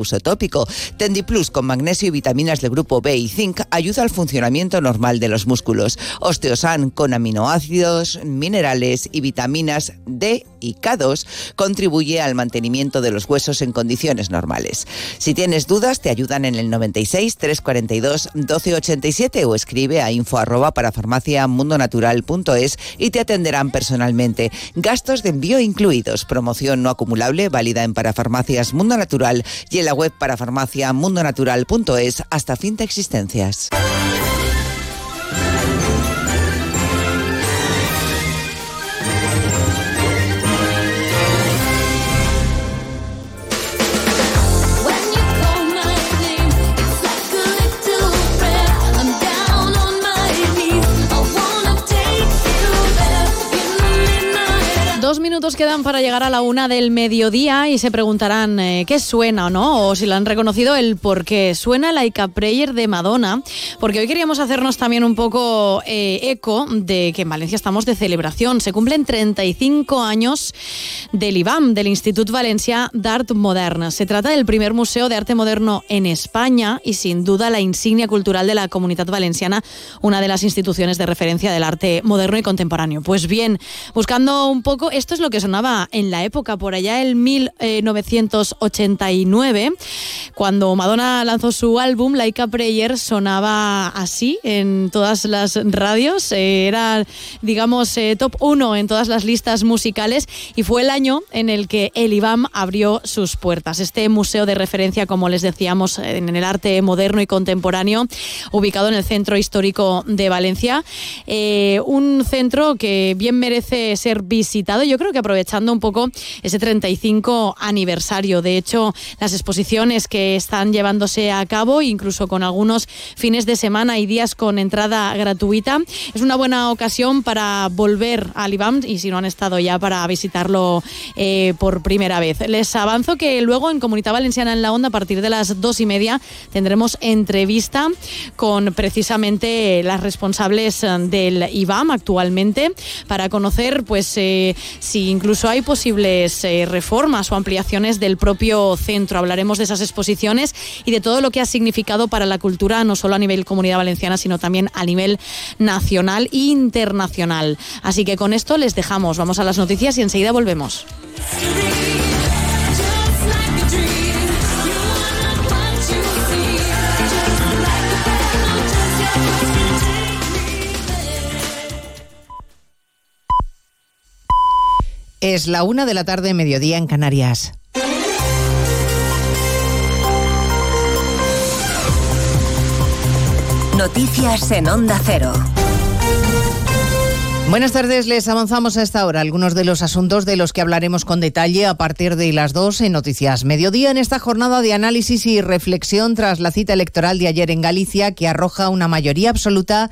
uso tópico. Tendiplus con magnesio y vitaminas del grupo B y zinc ayuda al funcionamiento normal de los músculos. Osteosan con aminoácidos, minerales y vitaminas D y K2 contribuye al mantenimiento de los huesos en condiciones normales. Si tienes dudas, te ayudan en el 96 342 1287 o escribe a info arroba para farmaciamundonatural.es y te atenderán personalmente. Gastos de envío incluidos. Promoción no acumulable válida en Parafarmacias Mundo Natural y en la web para farmacia mundonatural.es hasta fin de existencias. Minutos quedan para llegar a la una del mediodía y se preguntarán eh, qué suena o no, o si lo han reconocido el por qué. Suena Like a Prayer de Madonna, porque hoy queríamos hacernos también un poco eh, eco de que en Valencia estamos de celebración. Se cumplen 35 años del IBAM, del Institut Valencia d'Art Moderna. Se trata del primer museo de arte moderno en España y sin duda la insignia cultural de la comunidad valenciana, una de las instituciones de referencia del arte moderno y contemporáneo. Pues bien, buscando un poco esto es lo que sonaba en la época, por allá en 1989, cuando Madonna lanzó su álbum, Like a Prayer, sonaba así en todas las radios. Eh, era, digamos, eh, top uno en todas las listas musicales y fue el año en el que el IBAM abrió sus puertas. Este museo de referencia, como les decíamos, en el arte moderno y contemporáneo, ubicado en el centro histórico de Valencia. Eh, un centro que bien merece ser visitado yo creo que aprovechando un poco ese 35 aniversario. De hecho, las exposiciones que están llevándose a cabo, incluso con algunos fines de semana y días con entrada gratuita, es una buena ocasión para volver al IBAM y si no han estado ya para visitarlo eh, por primera vez. Les avanzo que luego en Comunidad Valenciana en la Onda, a partir de las dos y media, tendremos entrevista con precisamente las responsables del IBAM actualmente para conocer pues eh, si incluso hay posibles eh, reformas o ampliaciones del propio centro. Hablaremos de esas exposiciones y de todo lo que ha significado para la cultura, no solo a nivel comunidad valenciana, sino también a nivel nacional e internacional. Así que con esto les dejamos. Vamos a las noticias y enseguida volvemos. Es la una de la tarde, mediodía en Canarias. Noticias en Onda Cero. Buenas tardes, les avanzamos a esta hora algunos de los asuntos de los que hablaremos con detalle a partir de las dos en Noticias Mediodía en esta jornada de análisis y reflexión tras la cita electoral de ayer en Galicia que arroja una mayoría absoluta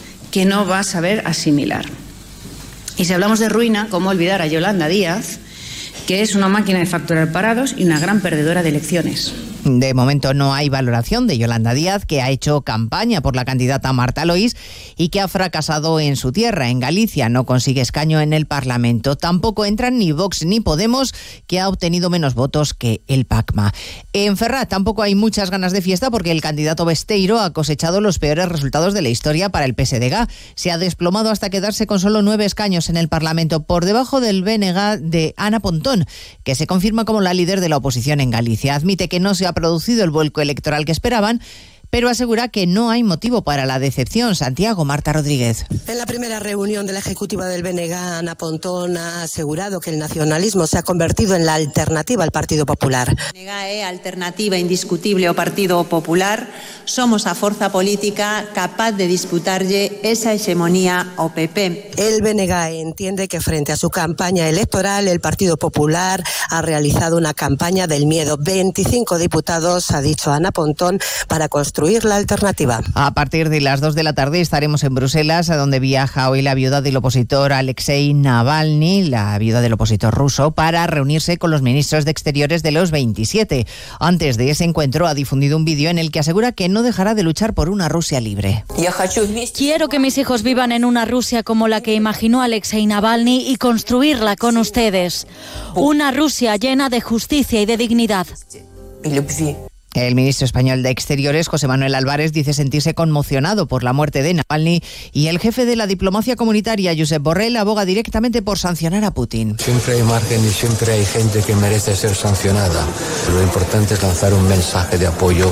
que no va a saber asimilar. Y si hablamos de ruina, ¿cómo olvidar a Yolanda Díaz, que es una máquina de facturar parados y una gran perdedora de elecciones? De momento no hay valoración de Yolanda Díaz, que ha hecho campaña por la candidata Marta Lois y que ha fracasado en su tierra, en Galicia. No consigue escaño en el Parlamento. Tampoco entran ni Vox ni Podemos, que ha obtenido menos votos que el PACMA. En Ferrat tampoco hay muchas ganas de fiesta porque el candidato Besteiro ha cosechado los peores resultados de la historia para el PSDG. Se ha desplomado hasta quedarse con solo nueve escaños en el Parlamento, por debajo del BNG de Ana Pontón, que se confirma como la líder de la oposición en Galicia. Admite que no se ha producido el vuelco electoral que esperaban, pero asegura que no hay motivo para la decepción. Santiago Marta Rodríguez. En la primera reunión de la ejecutiva del BNG, Ana Pontón ha asegurado que el nacionalismo se ha convertido en la alternativa al Partido Popular. BNG é alternativa indiscutible ao Partido Popular. Somos a forza política capaz de disputarlle esa hegemonía ao PP. El BNG entiende que frente a su campaña electoral, el Partido Popular ha realizado una campaña del miedo. 25 diputados, ha dicho Ana Pontón, para construir la alternativa. A partir de las 2 de la tarde estaremos en Bruselas, a donde viaja hoy la viuda del opositor Alexei Navalny, la viuda del opositor ruso, para reunirse con los ministros de Exteriores de los 27. Antes de ese encuentro ha difundido un vídeo en el que asegura que no dejará de luchar por una Rusia libre. Quiero que mis hijos vivan en una Rusia como la que imaginó Alexei Navalny y construirla con ustedes. Una Rusia llena de justicia y de dignidad. El ministro español de Exteriores, José Manuel Álvarez, dice sentirse conmocionado por la muerte de Navalny y el jefe de la diplomacia comunitaria, Josep Borrell, aboga directamente por sancionar a Putin. Siempre hay margen y siempre hay gente que merece ser sancionada. Lo importante es lanzar un mensaje de apoyo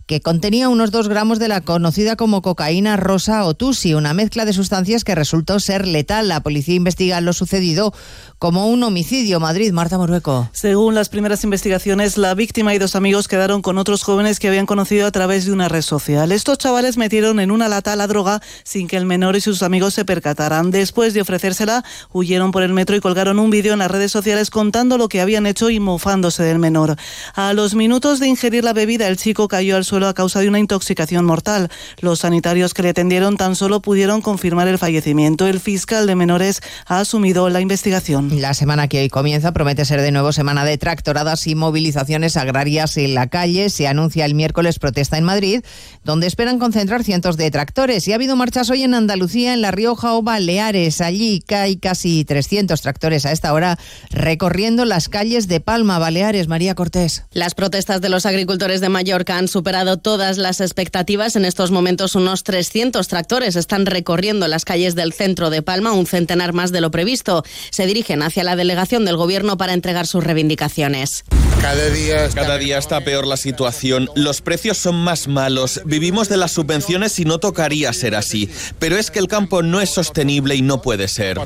que contenía unos 2 gramos de la conocida como cocaína rosa o tusi, una mezcla de sustancias que resultó ser letal. La policía investiga lo sucedido como un homicidio. Madrid, Marta Morueco. Según las primeras investigaciones, la víctima y dos amigos quedaron con otros jóvenes que habían conocido a través de una red social. Estos chavales metieron en una lata la droga sin que el menor y sus amigos se percataran. Después de ofrecérsela, huyeron por el metro y colgaron un vídeo en las redes sociales contando lo que habían hecho y mofándose del menor. A los minutos de ingerir la bebida, el chico cayó al suelo a causa de una intoxicación mortal. Los sanitarios que le atendieron tan solo pudieron confirmar el fallecimiento. El fiscal de menores ha asumido la investigación. La semana que hoy comienza promete ser de nuevo semana de tractoradas y movilizaciones agrarias en la calle. Se anuncia el miércoles protesta en Madrid, donde esperan concentrar cientos de tractores. Y ha habido marchas hoy en Andalucía, en La Rioja o Baleares. Allí hay casi 300 tractores a esta hora recorriendo las calles de Palma, Baleares. María Cortés. Las protestas de los agricultores de Mallorca han superado todas las expectativas. En estos momentos unos 300 tractores están recorriendo las calles del centro de Palma, un centenar más de lo previsto. Se dirigen hacia la delegación del gobierno para entregar sus reivindicaciones. Cada día, está Cada día está peor la situación. Los precios son más malos. Vivimos de las subvenciones y no tocaría ser así. Pero es que el campo no es sostenible y no puede ser.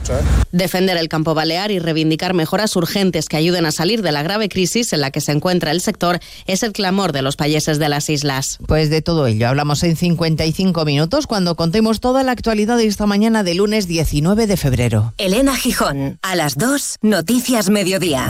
Defender el campo balear y reivindicar mejoras urgentes que ayuden a salir de la grave crisis en la que se encuentra el sector es el clamor de los payeses de las islas. Pues de todo ello hablamos en 55 minutos cuando contemos toda la actualidad de esta mañana de lunes 19 de febrero. Elena Gijón, a las 2, Noticias Mediodía.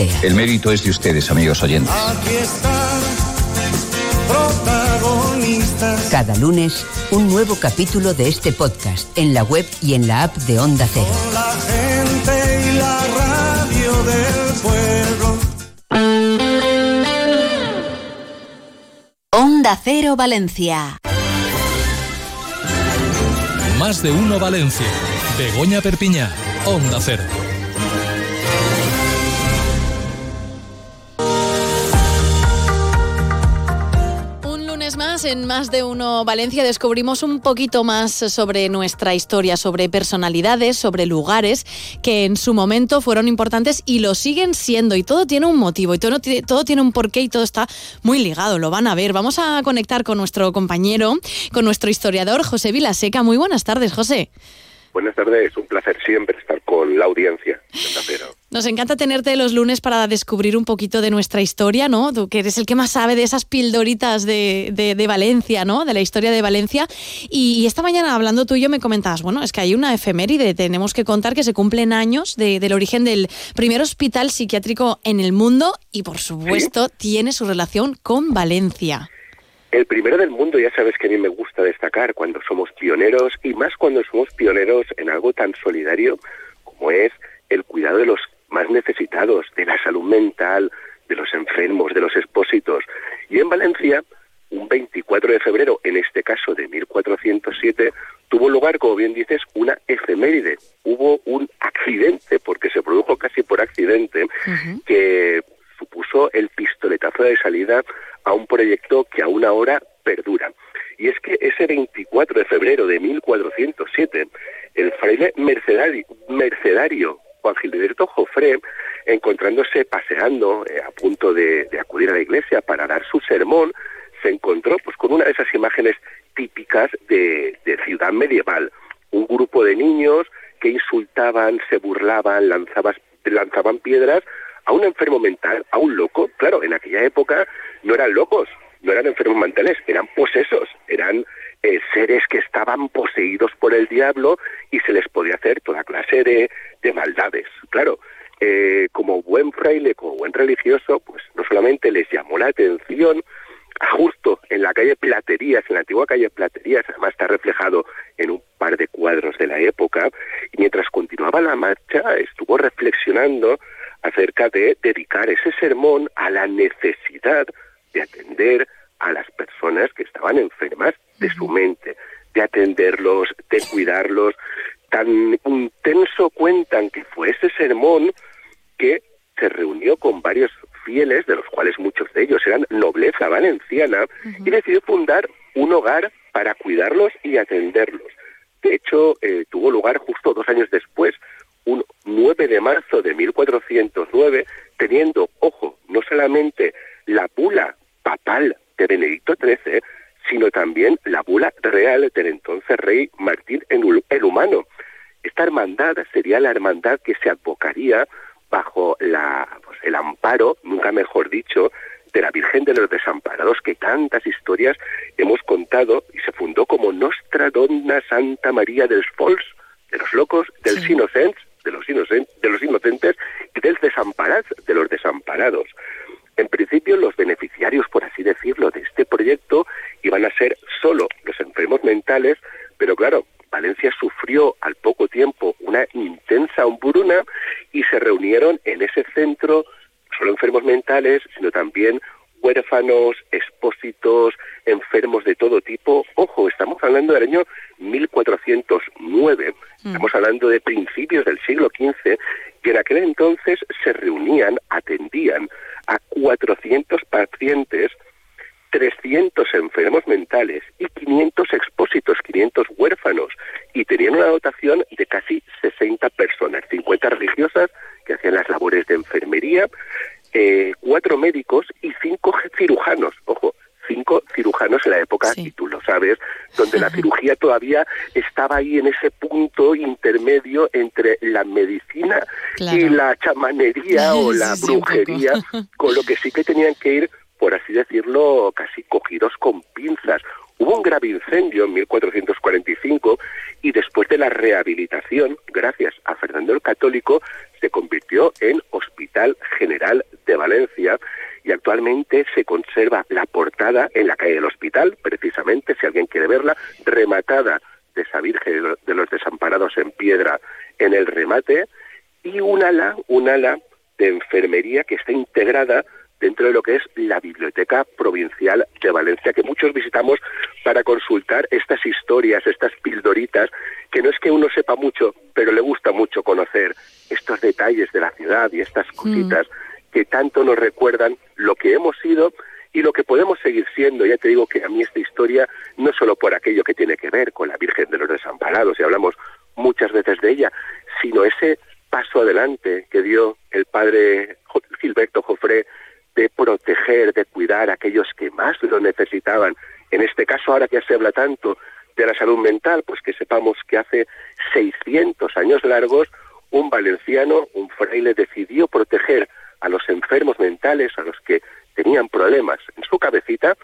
El mérito es de ustedes, amigos oyentes. Aquí están, protagonistas. Cada lunes, un nuevo capítulo de este podcast en la web y en la app de Onda Cero. Con la gente y la radio del pueblo. Onda Cero Valencia. Más de uno Valencia. Begoña Perpiñá. Onda Cero. En Más de Uno Valencia descubrimos un poquito más sobre nuestra historia, sobre personalidades, sobre lugares que en su momento fueron importantes y lo siguen siendo. Y todo tiene un motivo y todo, todo tiene un porqué y todo está muy ligado, lo van a ver. Vamos a conectar con nuestro compañero, con nuestro historiador José Vilaseca. Muy buenas tardes, José. Buenas tardes, un placer siempre estar con la audiencia. Nos encanta tenerte los lunes para descubrir un poquito de nuestra historia, ¿no? Tú que eres el que más sabe de esas pildoritas de, de, Valencia, ¿no? De la historia de Valencia. Y, esta mañana hablando tú y yo me comentabas, bueno, es que hay una efeméride, tenemos que contar que se cumplen años del origen del primer hospital psiquiátrico en el mundo y por supuesto tiene su relación con Valencia. El primero del mundo, ya sabes que a mí me gusta destacar cuando somos pioneros y más cuando somos pioneros en algo tan solidario como es el cuidado de los más necesitados, de la salud mental, de los enfermos, de los expósitos. Y en Valencia, un 24 de febrero, en este caso de 1407, tuvo lugar, como bien dices, una efeméride. Hubo un accidente, porque se produjo casi por accidente, que supuso el pistoletazo de salida a un proyecto que aún ahora perdura. Y es que ese 24 de febrero de 1407, el fraile mercedario, mercedario Juan Gilberto Jofré, encontrándose paseando eh, a punto de, acudir a la iglesia para dar su sermón, se encontró pues con una de esas imágenes típicas de, de ciudad medieval. Un grupo de niños que insultaban, se burlaban, lanzaban, lanzaban piedras a un enfermo mental, a un loco. Claro, en aquella época no eran locos, no eran enfermos mentales, eran posesos, eran eh, seres que estaban poseídos por el diablo y se les podía hacer toda clase de, de maldades. Claro, eh, como buen fraile, como buen religioso, pues no solamente les llamó la atención, justo en la calle Platerías, en la antigua calle Platerías, además está reflejado en un par de cuadros de la época, y mientras continuaba la marcha estuvo reflexionando acerca de dedicar ese sermón a la necesidad de atender a las personas que estaban enfermas de su mente, de atenderlos, de cuidarlos. Tan intenso cuentan que fue ese sermón que se reunió con varios fieles, de los cuales muchos de ellos eran nobleza valenciana, y decidió fundar un hogar para cuidarlos y atenderlos. De hecho, eh, tuvo lugar justo dos años después, un 9 de marzo de 1409, teniendo, ojo, no solamente la bula papal de Benedicto XIII, sino también la bula real del entonces rey Martín el Humano. Esta hermandad sería la hermandad que se advocaría bajo la, pues, el amparo, nunca mejor dicho, de la Virgen de los Desamparados, que tantas historias hemos contado y se fundó como Nostra Donna Santa María del Fols, de los locos, del sí de los, inocentes, de los inocentes y del desamparados, de los desamparados. En principio, los beneficiarios, por así decirlo, de este proyecto iban a ser solo los enfermos mentales, pero claro, Valencia sufrió al poco tiempo una intensa hambruna y se reunieron en ese centro solo enfermos mentales, sino también huérfanos, expósitos, enfermos de todo tipo. Ojo, estamos hablando del año 1409, mm. estamos hablando de principios del siglo XV, que en aquel entonces se reunían, atendían a 400 pacientes, 300 enfermos mentales y 500 expósitos, 500 huérfanos, y tenían una dotación de casi 60 personas, 50 religiosas que hacían las labores de enfermería, eh, cuatro médicos y cinco cirujanos. Ojo, cinco cirujanos en la época, y tú lo sabes, donde la [LAUGHS] cirugía todavía estaba ahí en ese punto intermedio entre la medicina y la chamanería o la brujería, con lo que sí que tenían que ir, por así decirlo, casi cogidos con pinzas. Hubo un grave incendio en 1445 y después de la rehabilitación, gracias a Fernando el Católico, se convirtió en Hospital General de Valencia y actualmente se conserva la portada en la calle del hospital, precisamente, si alguien quiere verla, rematada de esa Virgen de los Desamparados en piedra en el remate y un ala, un ala de enfermería que está integrada dentro de lo que es la Biblioteca Provincial de Valencia, que muchos visitamos para consultar estas historias, estas pildoritas, que no es que uno sepa mucho, pero le gusta mucho conocer estos detalles de la ciudad y estas cositas que tanto nos recuerdan lo que hemos sido y lo que podemos seguir siendo. Ya te digo que a mí esta historia, no solo por aquello que tiene que ver con la Virgen de los Desamparados, y hablamos muchas veces de ella, sino ese paso adelante que dio el padre Gilberto Jofré de proteger, de cuidar a aquellos que más lo necesitaban. En este caso, ahora que se habla tanto de la salud mental, pues que sepamos que hace 600 años largos un valenciano, un fraile, decidió proteger a los enfermos mentales, a los que tenían problemas en su cabecita,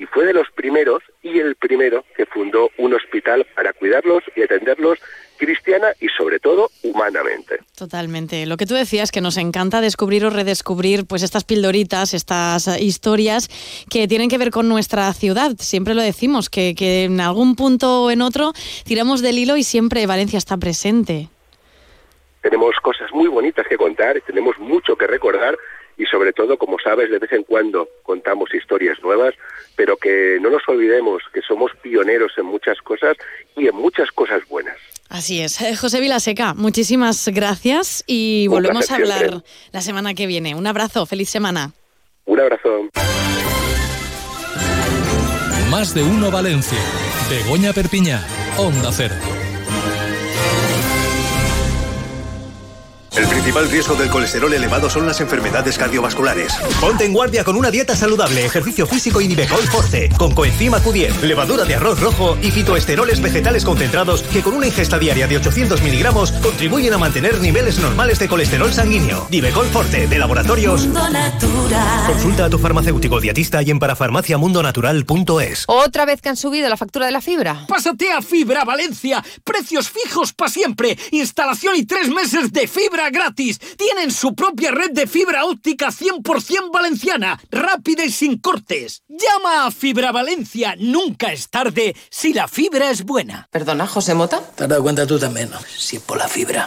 y fue de los primeros y el primero que fundó un hospital para cuidarlos y atenderlos cristiana y sobre todo humanamente. Totalmente. Lo que tú decías que nos encanta descubrir o redescubrir pues estas pildoritas, estas historias que tienen que ver con nuestra ciudad. Siempre lo decimos, que, que en algún punto o en otro tiramos del hilo y siempre Valencia está presente tenemos cosas muy bonitas que contar, tenemos mucho que recordar y sobre todo, como sabes, de vez en cuando contamos historias nuevas, pero que no nos olvidemos que somos pioneros en muchas cosas y en muchas cosas buenas. Así es. Eh, José Vilaseca, muchísimas gracias y volvemos a hablar la semana que viene. Un abrazo, feliz semana. Un abrazo. Más de uno Valencia. Begoña Perpiñá, Onda Cero. El principal riesgo del colesterol elevado son las enfermedades cardiovasculares. Ponte en guardia con una dieta saludable, ejercicio físico y Nivecol Forte, con coenzima Q10, levadura de arroz rojo y fitoesteroles vegetales concentrados que con una ingesta diaria de 800 miligramos contribuyen a mantener niveles normales de colesterol sanguíneo. Nivecol Forte, de laboratorios. Consulta a tu farmacéutico dietista y en parafarmaciamundonatural.es. ¿Otra vez que han subido la factura de la fibra? Pásate a Fibra Valencia. Precios fijos para siempre. Instalación y tres meses de fibra gratis. Tienen su propia red de fibra óptica 100% valenciana, rápida y sin cortes. Llama a Fibra Valencia. Nunca es tarde si la fibra es buena. Perdona, José Mota. Te has dado cuenta tú también, ¿no? Si es por la fibra.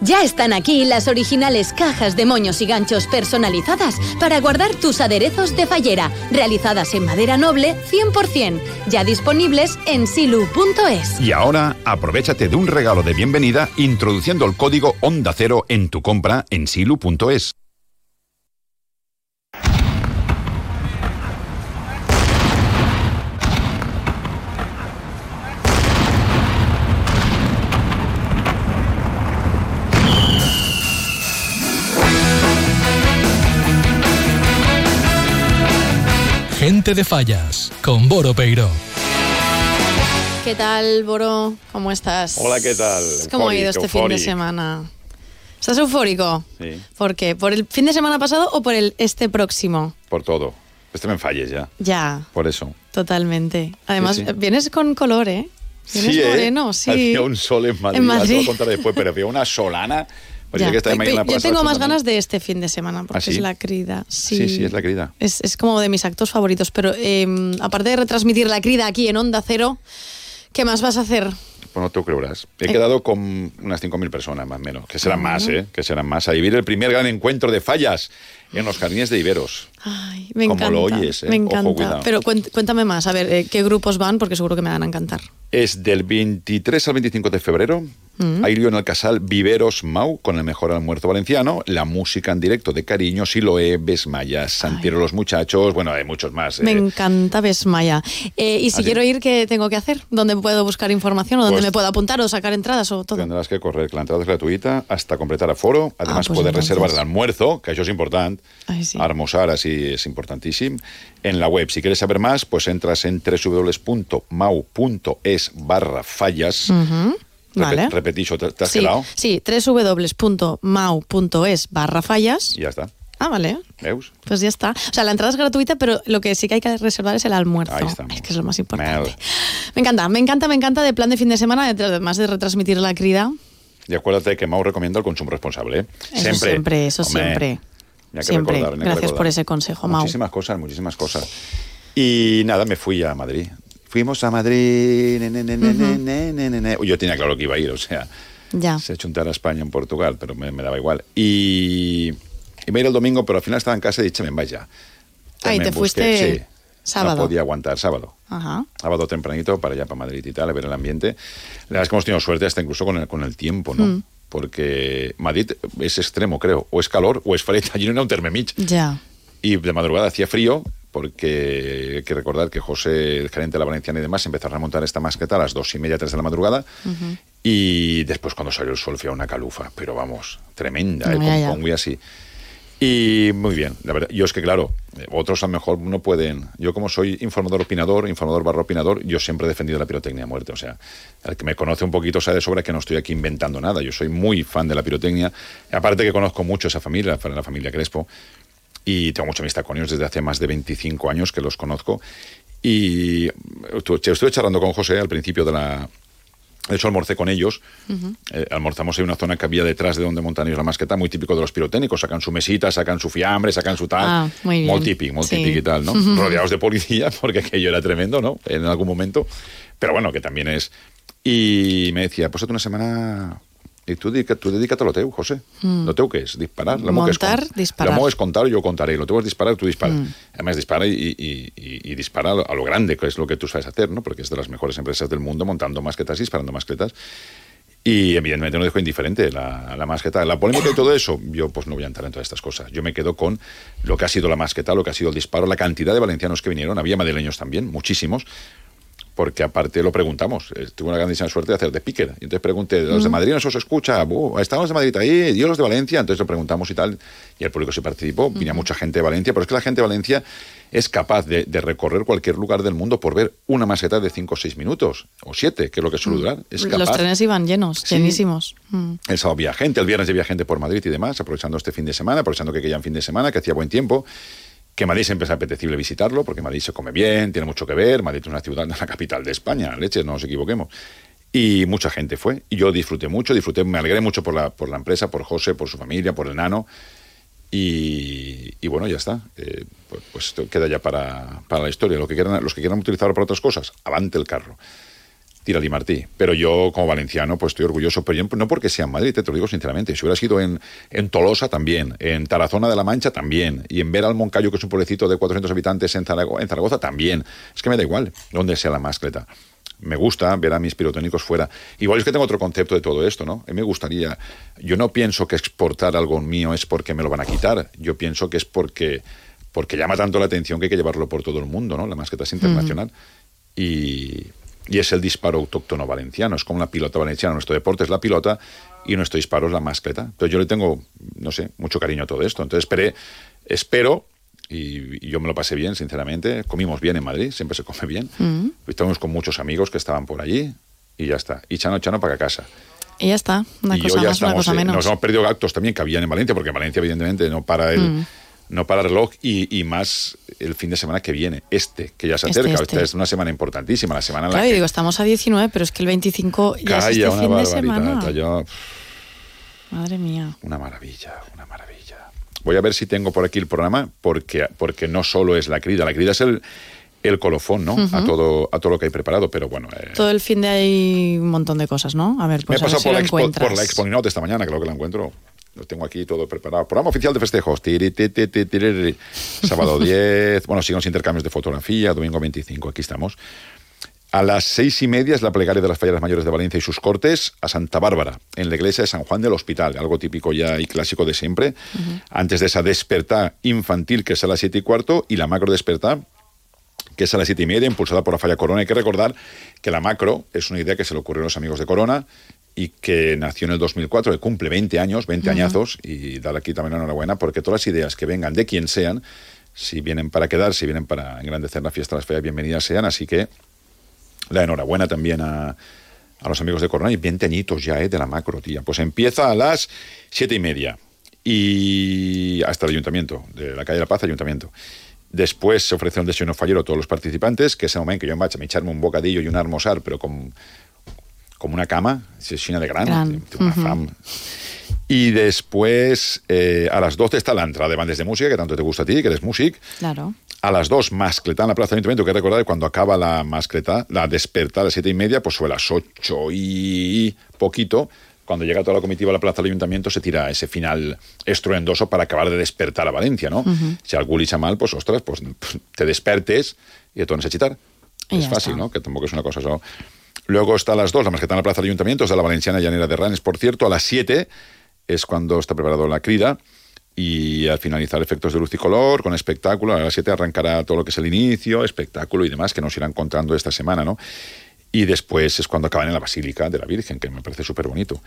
Ya están aquí las originales cajas de moños y ganchos personalizadas para guardar tus aderezos de fallera, realizadas en madera noble 100%, ya disponibles en silu.es. Y ahora, aprovechate de un regalo de bienvenida introduciendo el código Onda Cero en tu compra en silu.es. Gente de Fallas, con Boro Peiro. ¿Qué tal, Boro? ¿Cómo estás? Hola, ¿qué tal? ¿Cómo ha ido Eufórico, este fin de eufórico. semana? ¿Estás eufórico? Sí, ¿Por qué? ¿Por el fin de semana pasado o por el este próximo? por todo. Este me falles ya, Ya, por eso. totalmente. Además, Sí, sí. vienes con color, ¿eh? Vienes Sí, ¿eh? moreno, sí. Hacía un sol en Madrid, En Madrid. lo contaré después, pero había una solana. Parecía Ya. que estaba en Yo la plaza tengo más ganas de este fin de semana porque ¿Ah, sí? es la crida. Sí, Sí, sí, es la querida. Es, es como de mis actos favoritos. Pero eh, aparte de retransmitir la crida aquí en Onda Cero, ¿qué más vas a hacer? Pues no te creerás. He Eh. quedado con unas 5.000 personas, más o menos. Que serán Ah, más, bueno. ¿eh? Que serán más. A vivir el primer gran encuentro de fallas en los jardines de Iberos. Ay, me Como encanta. lo oyes, ¿eh? Me encanta. Pero cuént- cuéntame más, a ver, eh, ¿qué grupos van? Porque seguro que me van a encantar. Es del 23 al 25 de febrero. Mm. Lío en el casal Viveros Mau con el mejor almuerzo valenciano, la música en directo de Cariño, Siloé, Besmayas, Santiero los Muchachos, bueno, hay muchos más. Me eh. encanta Besmaya. Eh, y si ¿Ah, quiero ir, ¿qué tengo que hacer? ¿Dónde puedo buscar información o dónde Pues- me puedo apuntar o sacar entradas o todo? Tendrás que correr, la entrada es gratuita hasta completar aforo. Además, pues puedes entonces. reservar el almuerzo, que eso es importante. Ay, sí. Almorzar así es importantísimo. En la web, si quieres saber más, pues entras en www.mau.es barra fallas. Vale. Repe- Repetixo, ¿te, te has Sí, quedado? sí, www.mau.es barra fallas. Y ya está. Ah, vale. ¿Veus? Pues ya está. O sea, la entrada es gratuita, pero lo que sí que hay que reservar es el almuerzo. Ahí estamos. Es que es lo más importante. Mel. Me encanta, me encanta, me encanta de plan de fin de semana, además de retransmitir la crida. Y acuérdate que Mau recomienda el consumo responsable. ¿eh? Eso siempre. siempre, eso Hombre, siempre. Hay Siempre. Recordar, hay Gracias que por ese consejo, Mau. Muchísimas cosas, muchísimas cosas. Y nada, me fui a Madrid. Fuimos a Madrid. Ne, ne, ne, uh -huh. Yo tenía claro que iba a ir, o sea. Ya. Se chuntara a España en Portugal, pero me, me daba igual. Y, y, me iba el domingo, pero al final estaba en casa y dije, me vaya. Ahí te fuiste. Sí. Sábado. No podía aguantar, sábado. Ajá. Sábado tempranito para allá, para Madrid y tal, a ver el ambiente. La verdad es que hemos tenido suerte hasta incluso con el, con el tiempo, ¿no? Mm. Porque Madrid es extremo, creo. O es calor o es fred. [LAUGHS] Allí no era un termemich. Ya. Y de madrugada hacía frío, porque hay que recordar que José, el gerente de la Valenciana y demás, empezaron a montar esta masqueta a las dos y media, tres de la madrugada. Y después, cuando salió el sol, fue una calufa, pero vamos, tremenda, ¿eh? Ya, con así. Y muy bien, la verdad. Yo es que, claro, otros a lo mejor no pueden. Yo, como soy informador opinador, informador barra opinador, yo siempre he defendido la pirotecnia a muerte. O sea, el que me conoce un poquito sabe de sobra que no estoy aquí inventando nada. Yo soy muy fan de la pirotecnia. Aparte que conozco mucho esa familia, la familia Crespo y tengo mucha amistad con ellos desde hace más de 25 años que los conozco. Y estuve charlando con José al principio de la... De hecho, almorcé con ellos. Eh, almorzamos en una zona que había detrás de donde montan la masqueta, muy típico de los pirotécnicos. Sacan su mesita, sacan su fiambre, sacan su tal. Ah, muy bien. típico, muy Sí. típico y tal, ¿no? Rodeados de policía, [LAUGHS] porque aquello era tremendo, ¿no? En algún momento. Pero bueno, que también es... Y me decía, pues una semana... Y tú, dedica, tú dedícate a lo teu, José. Mm. Lo teu que es disparar. Es Montar, con- disparar. Lo meu es contar, yo contaré. Lo teu es disparar, tú disparas. Mm. Además, dispara y, y- y- y dispara a lo- a lo grande, que es lo que tú sabes hacer, ¿no? Porque es de las mejores empresas del mundo montando masquetas y disparando masquetas. Y evidentemente no dejo indiferente la, la masqueta. La polémica y todo eso, yo pues no voy a entrar en todas estas cosas. Yo me quedo con lo que ha sido la masqueta, lo que ha sido el disparo, la cantidad de valencianos que vinieron. Había madrileños también, muchísimos. Porque aparte lo preguntamos. Eh, Tuve una grandísima suerte de hacer de picker. Y entonces pregunté, ¿los de Madrid no se os escucha? Uh, ¿Estamos de Madrid ahí? ¿Y los de Valencia? Entonces lo preguntamos y tal. Y el público se participó. Vino mucha gente de Valencia, pero es que la gente de Valencia es capaz de, de recorrer cualquier lugar del mundo por ver una maseta de 5 o 6 minutos, o 7, que es lo que suele durar. Es capaz. Los trenes iban llenos, Sí. llenísimos. Mm. El sábado había gente, el viernes había gente por Madrid y demás, aprovechando este fin de semana, aprovechando que querían fin de semana, que hacía buen tiempo, que Madrid siempre es apetecible visitarlo, porque Madrid se come bien, tiene mucho que ver, Madrid es una ciudad, [LAUGHS] la capital de España, leches, no nos equivoquemos. Y mucha gente fue, y yo disfruté mucho, disfruté, me alegré mucho por la, por la empresa, por José, por su familia, por el nano, y, bueno, ya está. Eh, pues, pues queda ya para, para la historia. Lo que quieran, los que quieran utilizarlo para otras cosas, avante el carro. Tira Di Martí. Pero yo, como valenciano, pues estoy orgulloso. Pero yo, no porque sea en Madrid, te lo digo sinceramente. Si hubiera sido en, en Tolosa, también. En Tarazona de la Mancha, también. Y en Ver al Moncayo, que es un pueblecito de 400 habitantes en Zaragoza, en Zaragoza, también. Es que me da igual donde sea la mascleta. Me gusta ver a mis pirotécnicos fuera. Igual es que tengo otro concepto de todo esto, ¿no? A mí me gustaría. Yo no pienso que exportar algo mío es porque me lo van a quitar. Yo pienso que es porque, porque llama tanto la atención que hay que llevarlo por todo el mundo, ¿no? La mascleta es internacional. Y, y es el disparo autóctono valenciano, es como la pilota valenciana. Nuestro deporte es la pilota y nuestro disparo es la mascleta. Entonces yo le tengo, no sé, mucho cariño a todo esto. Entonces esperé, espero, y, y yo me lo pasé bien, sinceramente. Comimos bien en Madrid, siempre se come bien. Mm. Estuvimos con muchos amigos que estaban por allí y ya está. Y chano, chano para casa. Y ya está, una y cosa más, una estamos, cosa menos. nos hemos perdido actos también que habían en Valencia, porque en Valencia evidentemente no para el... Mm. No para el reloj y, y más el fin de semana que viene, este, que ya se Este, acerca. este. Esta es una semana importantísima, la semana en la Claro, y que digo, estamos a 19, pero es que el 25 ya es Calla, este una fin de semana. yo- Madre mía. una maravilla, una maravilla. Voy a ver si tengo por aquí el programa, porque, porque no solo es la crida, la crida es el, el colofón, ¿no? A, todo, a todo lo que hay preparado, pero bueno. eh, Todo el fin de hay un montón de cosas, ¿no? A ver, me pues he a ver pasado si por, la expo, por la Expo esta mañana, creo que la encuentro. Lo tengo aquí todo preparado. Programa oficial de festejos. Tiri, ti, ti, ti, tiriri. Sábado [LAUGHS] 10. Bueno, siguen los intercambios de fotografía. Domingo 25. Aquí estamos. A las seis y media es la plegaria de las falleras mayores de Valencia y sus cortes a Santa Bárbara, en la iglesia de San Juan del Hospital, algo típico ya y clásico de siempre. Antes de esa despertar infantil, que es a las siete y cuarto, y la macro despertar, que es a las siete y media, impulsada por la Falla Corona. Hay que recordar que la macro es una idea que se le ocurrió a los amigos de Corona y que nació en el 2004, que cumple 20 años, 20 Ujú. añazos, y dar aquí también enhorabuena, porque todas las ideas que vengan de quien sean, si vienen para quedar, si vienen para engrandecer la fiesta de las fallas, bienvenidas sean. Así que la enhorabuena también a, a los amigos de Corona y 20 añitos ya, ¿eh? De la macro, tía. Pues empieza a las siete y media y hasta el ayuntamiento, de la calle de la Paz, ayuntamiento. Después se ofrece un desayuno fallero a todos los participantes, que es el momento que yo em vaig a echarme un bocadillo y un almorzar, pero con, como una cama, llena de gran, Gran. una fam. Y después, eh, a las 12 está la entrada de bandes de música, que tanto te gusta a ti, que eres músic. Claro. A las 2, mascletá en la Plaza del Ayuntamiento, que recordar que cuando acaba la mascletá, la despertar a las siete y media, pues sobre las 8 y poquito, cuando llega toda la comitiva a la Plaza del Ayuntamiento, se tira ese final estruendoso para acabar de despertar a Valencia, ¿no? Ujú. Si algú li echa mal, pues, ostras, pues te despertes y te tornes a chitar. Y es fácil, está. ¿no? Que tampoco es una cosa eso. Luego está a las 2, la mascletá en la Plaza del Ayuntamiento, es de la Valenciana Llanera de Ranes, por cierto. A las 7 es cuando está preparado la crida. Y al finalizar efectos de luz y color, con espectáculo, a las 7 arrancará todo lo que es el inicio, espectáculo y demás que nos irán contando esta semana, ¿no? Y después es cuando acaban en la Basílica de la Virgen, que me parece súper bonito.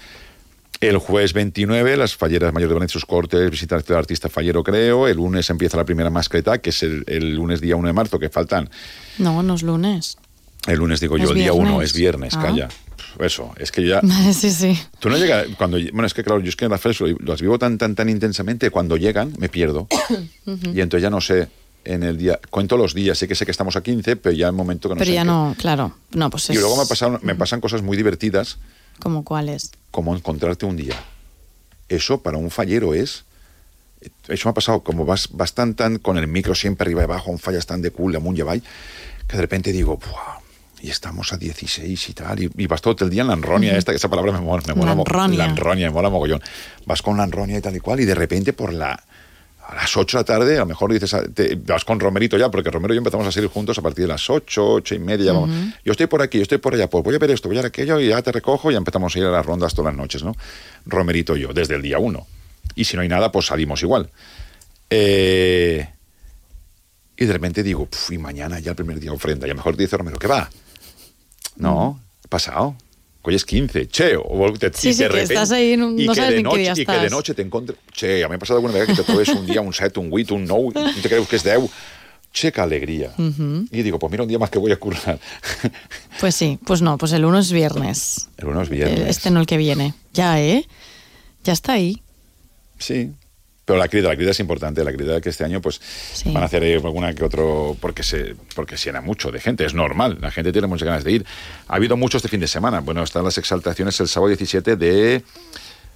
El jueves 29, las falleras mayores de Valencia, sus cortes, visitas del artista fallero, creo. El lunes empieza la primera mascleta, que es el, el lunes día 1 de marzo, que faltan. No, no es lunes. El lunes digo yo, el día 1 viernes. es viernes, Ah. calla. Eso, es que ya. sí, sí. Tú no llegas, cuando, bueno, es que claro, yo es que las ferias lo- las vivo tan, tan, tan intensamente, cuando llegan me pierdo. [COUGHS] Y entonces ya no sé en el día, cuento los días, sé que sé que estamos a 15, pero ya el momento que no Pero sé. ya en qué. no, claro. No, pues es Y luego me, pasaron, me pasan cosas muy divertidas, como cuáles. como encontrarte un día. Eso para un fallero es... Eso me ha pasado, como vas, vas tan, tan con el micro siempre arriba y abajo, un fallas tan de cool, y avall, que de repente digo, "Buah, y estamos a 16 y tal, y, y vas todo el día en la enronia Ujú. esta, que esa palabra me mola, me mola mo- Lanronia. la enronia, me mola mogollón. Vas con la enronia y tal y cual, y de repente por la a las 8 de la tarde, a lo mejor dices, a- te- vas con Romerito ya, porque Romero y yo empezamos a salir juntos a partir de las 8, 8 y media. Yo estoy por aquí, yo estoy por allá, pues voy a ver esto, voy a ver aquello, y ya te recojo y ya empezamos a ir a las rondas todas las noches, ¿no? Romerito y yo, desde el día 1. Y si no hay nada, pues salimos igual. Eh, y de repente digo, "Puf, y mañana ya el primer día ofrenda. Y a lo mejor te dice Romero, ¿qué va? No, pasado. Hoy es 15, che, o te, Sí, y sí, que repente- estás ahí, no- y no que sabes de qué día Y que de noche te encontres... Che, a mí me ha pasado alguna vez que te trobes un día un 7, un 8, un 9, y te creus que es 10. Che, que alegría. Y digo, pues mira, un día más que voy a currar. Pues sí, pues no, pues el 1 es viernes. El uno es viernes. El- Este no el que viene. Ya, ¿eh? Ya está ahí. Sí. Pero la crida, la crida es importante. La crida que este año, pues, van a hacer alguna que otro. Porque se porque se llena mucho de gente. Es normal. La gente tiene muchas ganas de ir. Ha habido mucho este fin de semana. Bueno, están las exaltaciones el sábado 17 de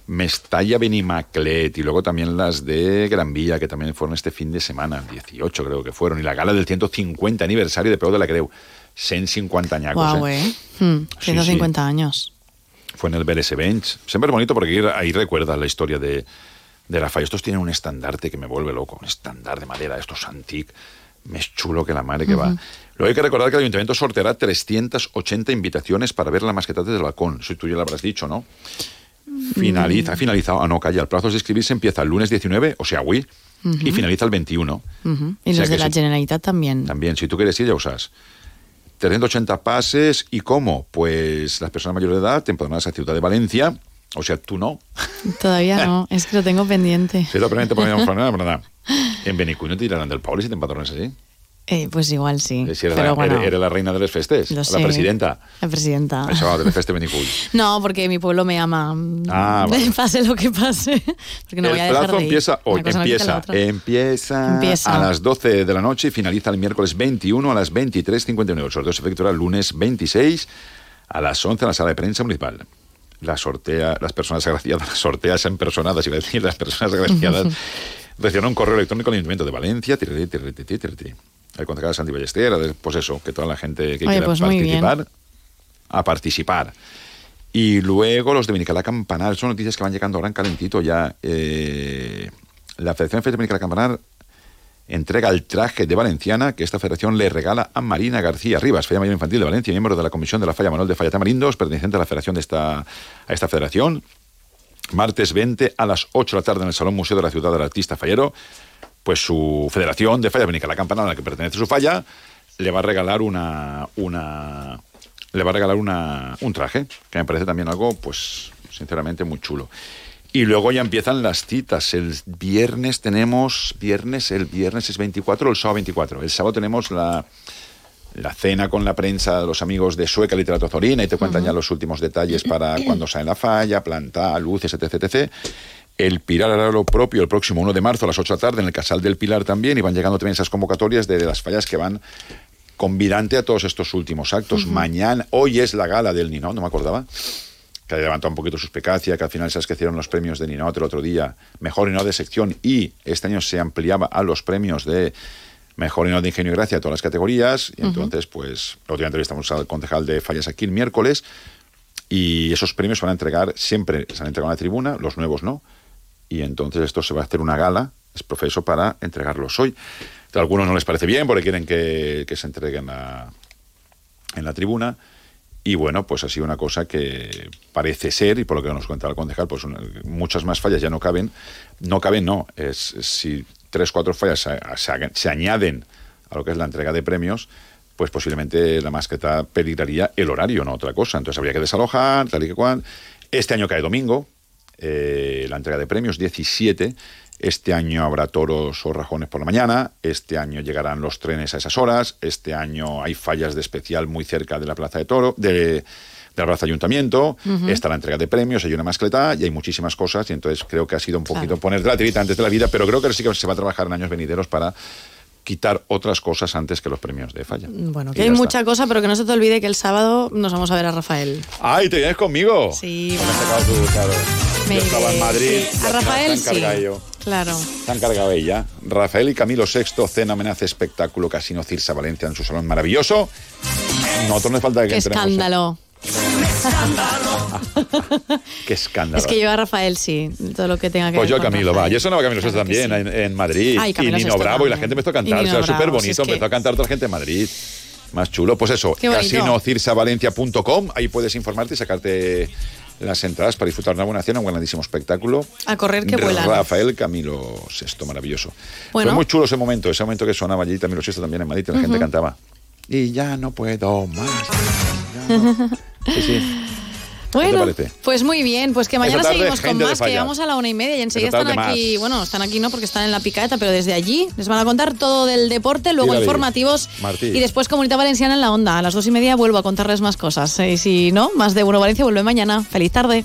Mestalla Benimaclet y luego también las de Gran Vía, que también fueron este fin de semana. 18 creo que fueron. Y la gala del 150 aniversario de Peu de la Creu. 150 añacos. Guau, eh. ¿eh? Hmm, 150 años. fue en el BLS Bench. Siempre es bonito porque ahí, ahí recuerdas la historia de, de Rafael. Estos tienen un estandarte que me vuelve loco, un estandarte de madera, estos antique, más chulo que la madre que va. Luego hay que recordar que el ayuntamiento sorteará 380 invitaciones para ver la masqueta desde el balcón. Eso tú ya lo habrás dicho, ¿no? Finaliza, ha finalizado, ah no, calla, el plazo de inscribirse empieza el lunes 19, o sea, hoy, y finaliza el 21. Ujú. Y O sea los de la. Generalitat también. También, si tú quieres ir, ya usas. 380 pases, ¿y cómo? Pues las personas mayores de edad te empadronas a Ciudad de Valencia, o sea, tú no. Todavía no, [LAUGHS] es que lo tengo pendiente. Si lo permite, podríamos poner, ¿verdad? [LAUGHS] En Benicuy no te dirán del Poble si te empadrones así. Eh, pues igual sí. Si eres, Pero la, bueno, eres- la reina de los festes, Lo la sé. presidenta. la presidenta. Eso, del feste Benicuy. [LAUGHS] No, porque mi pueblo me ama. Ah, vale. Pase lo que pase. Porque no voy a el dejar plazo de ir. empieza hoy, no la empieza, otra. empieza, Empieza. a las 12 de la noche y finaliza el miércoles 21 a las 23.59. El sorteo se efectuará el lunes 26 a las 11 en la sala de prensa municipal. La sortea, las personas agraciadas, [LAUGHS] las sorteas en personadas, iba a decir, las personas agraciadas recibieron un correo electrónico al Ayuntamiento de Valencia, tiriri, tiriri, tiriri. el concejal Santi Ballester, pues eso, que toda la gente que Oye, quiera pues participar, a participar. Y luego los de Benicalá Campanar, son noticias que van llegando ahora en calentito ya. Eh, la Federación de Benicalá Campanar entrega el traje de Valenciana que esta federación le regala a Marina García Rivas, Falla Mayor Infantil de Valencia, miembro de la Comisión de la Falla Manuel de Falla Tamarindos, perteneciente a la federación de esta, a esta federación. Martes 20 a las 8 de la tarde en el Salón Museo de la Ciudad del Artista Fallero, pues su federación de Falla Benicalá Campanar, a la que pertenece su falla, le va a regalar una, una le va a regalar una, un traje, que me parece también algo, pues, sinceramente muy chulo. Y luego ya empiezan las citas. El viernes tenemos, viernes, el viernes es 24 o el sábado 24. El sábado tenemos la, la cena con la prensa de los amigos de Sueca Literato Zorina y te cuentan ya los últimos detalles para cuando sale la falla, planta, luces, etc, etc. El Pilar hará lo propio el próximo 1 de marzo a las 8 de la tarde en el Casal del Pilar también y van llegando también esas convocatorias de las fallas que van convidante a todos estos últimos actos. Mañana, hoy es la gala del Ninot, no me acordaba, que ha levantado un poquito suspicacia, que al final sabes que hicieron los premios de Ninot el otro día, mejor Ninot de sección, y este año se ampliaba a los premios de mejor Ninot de ingenio y gracia a todas las categorías, y entonces, pues, la última entrevistamos al concejal de Fallas aquí el miércoles, y esos premios se van a entregar, siempre se han entregado en la tribuna, los nuevos no, y entonces esto se va a hacer una gala, es profeso, para entregarlos hoy. A algunos no les parece bien porque quieren que, que se entreguen a- en la tribuna. Y bueno, pues ha sido una cosa que parece ser, y por lo que nos cuenta el concejal, pues muchas más fallas ya no caben. No caben, no. Es, si tres, cuatro fallas se añaden a lo que es la entrega de premios, pues posiblemente la masqueta peligraría el horario, no otra cosa. Entonces habría que desalojar, tal y que cual. Este año cae domingo, eh, la entrega de premios, 17. Este año habrá toros o rajones por la mañana. Este año llegarán los trenes a esas horas. Este año hay fallas de especial muy cerca de la plaza de toro, de, de la plaza ayuntamiento. Ujú. Está la entrega de premios, hay una mascleta y hay muchísimas cosas. Y entonces creo que ha sido un poquito Claro. poner la tirita antes de la vida, pero creo que sí que se va a trabajar en años venideros para quitar otras cosas antes que los premios de falla. Bueno, que hay está. mucha cosa, pero que no se te olvide que el sábado nos vamos a ver a Rafael. ¡Ay, te vienes conmigo! Sí, Me has sacado tú, claro. Me Yo estaba en Madrid. sí. A Rafael sí. yo. Claro. Se ha encargado ella. Rafael y Camilo VI, cena, amenaza, espectáculo, Casino Cirsa Valencia en su salón maravilloso. Nosotros no hace falta que Qué entremos. escándalo. [LAUGHS] Qué escándalo. Es que yo a Rafael sí, todo lo que tenga que Pues ver yo con Camilo, va. Rafael. Yo sonaba Camilo VI Claro también en, en Madrid. Ay, y Camilo Nino Bravo y la gente empezó a Y cantar. O sea, súper si bonito. es que- Empezó a cantar toda la gente en Madrid. Más chulo. Pues eso, casinocirsavalencia.com. Ahí puedes informarte y sacarte las entradas para disfrutar de una buena cena, un grandísimo espectáculo. A correr que vuelan. Rafael Camilo VI, maravilloso. Bueno. Fue muy chulo ese momento, ese momento que sonaba allí Camilo VI también en Madrid, la gente cantaba. Y ya no puedo más. [LAUGHS] Sí, sí. Bueno, parece? pues muy bien, pues que mañana tarde, seguimos con más, que llegamos a la una y media y enseguida están aquí, más. bueno, están aquí no porque están en la picaeta, pero desde allí les van a contar todo del deporte, luego informativos Martí. y después Comunidad Valenciana en la onda. A las dos y media vuelvo a contarles más cosas. Y si no, más de Uno Valencia vuelve mañana. Feliz tarde.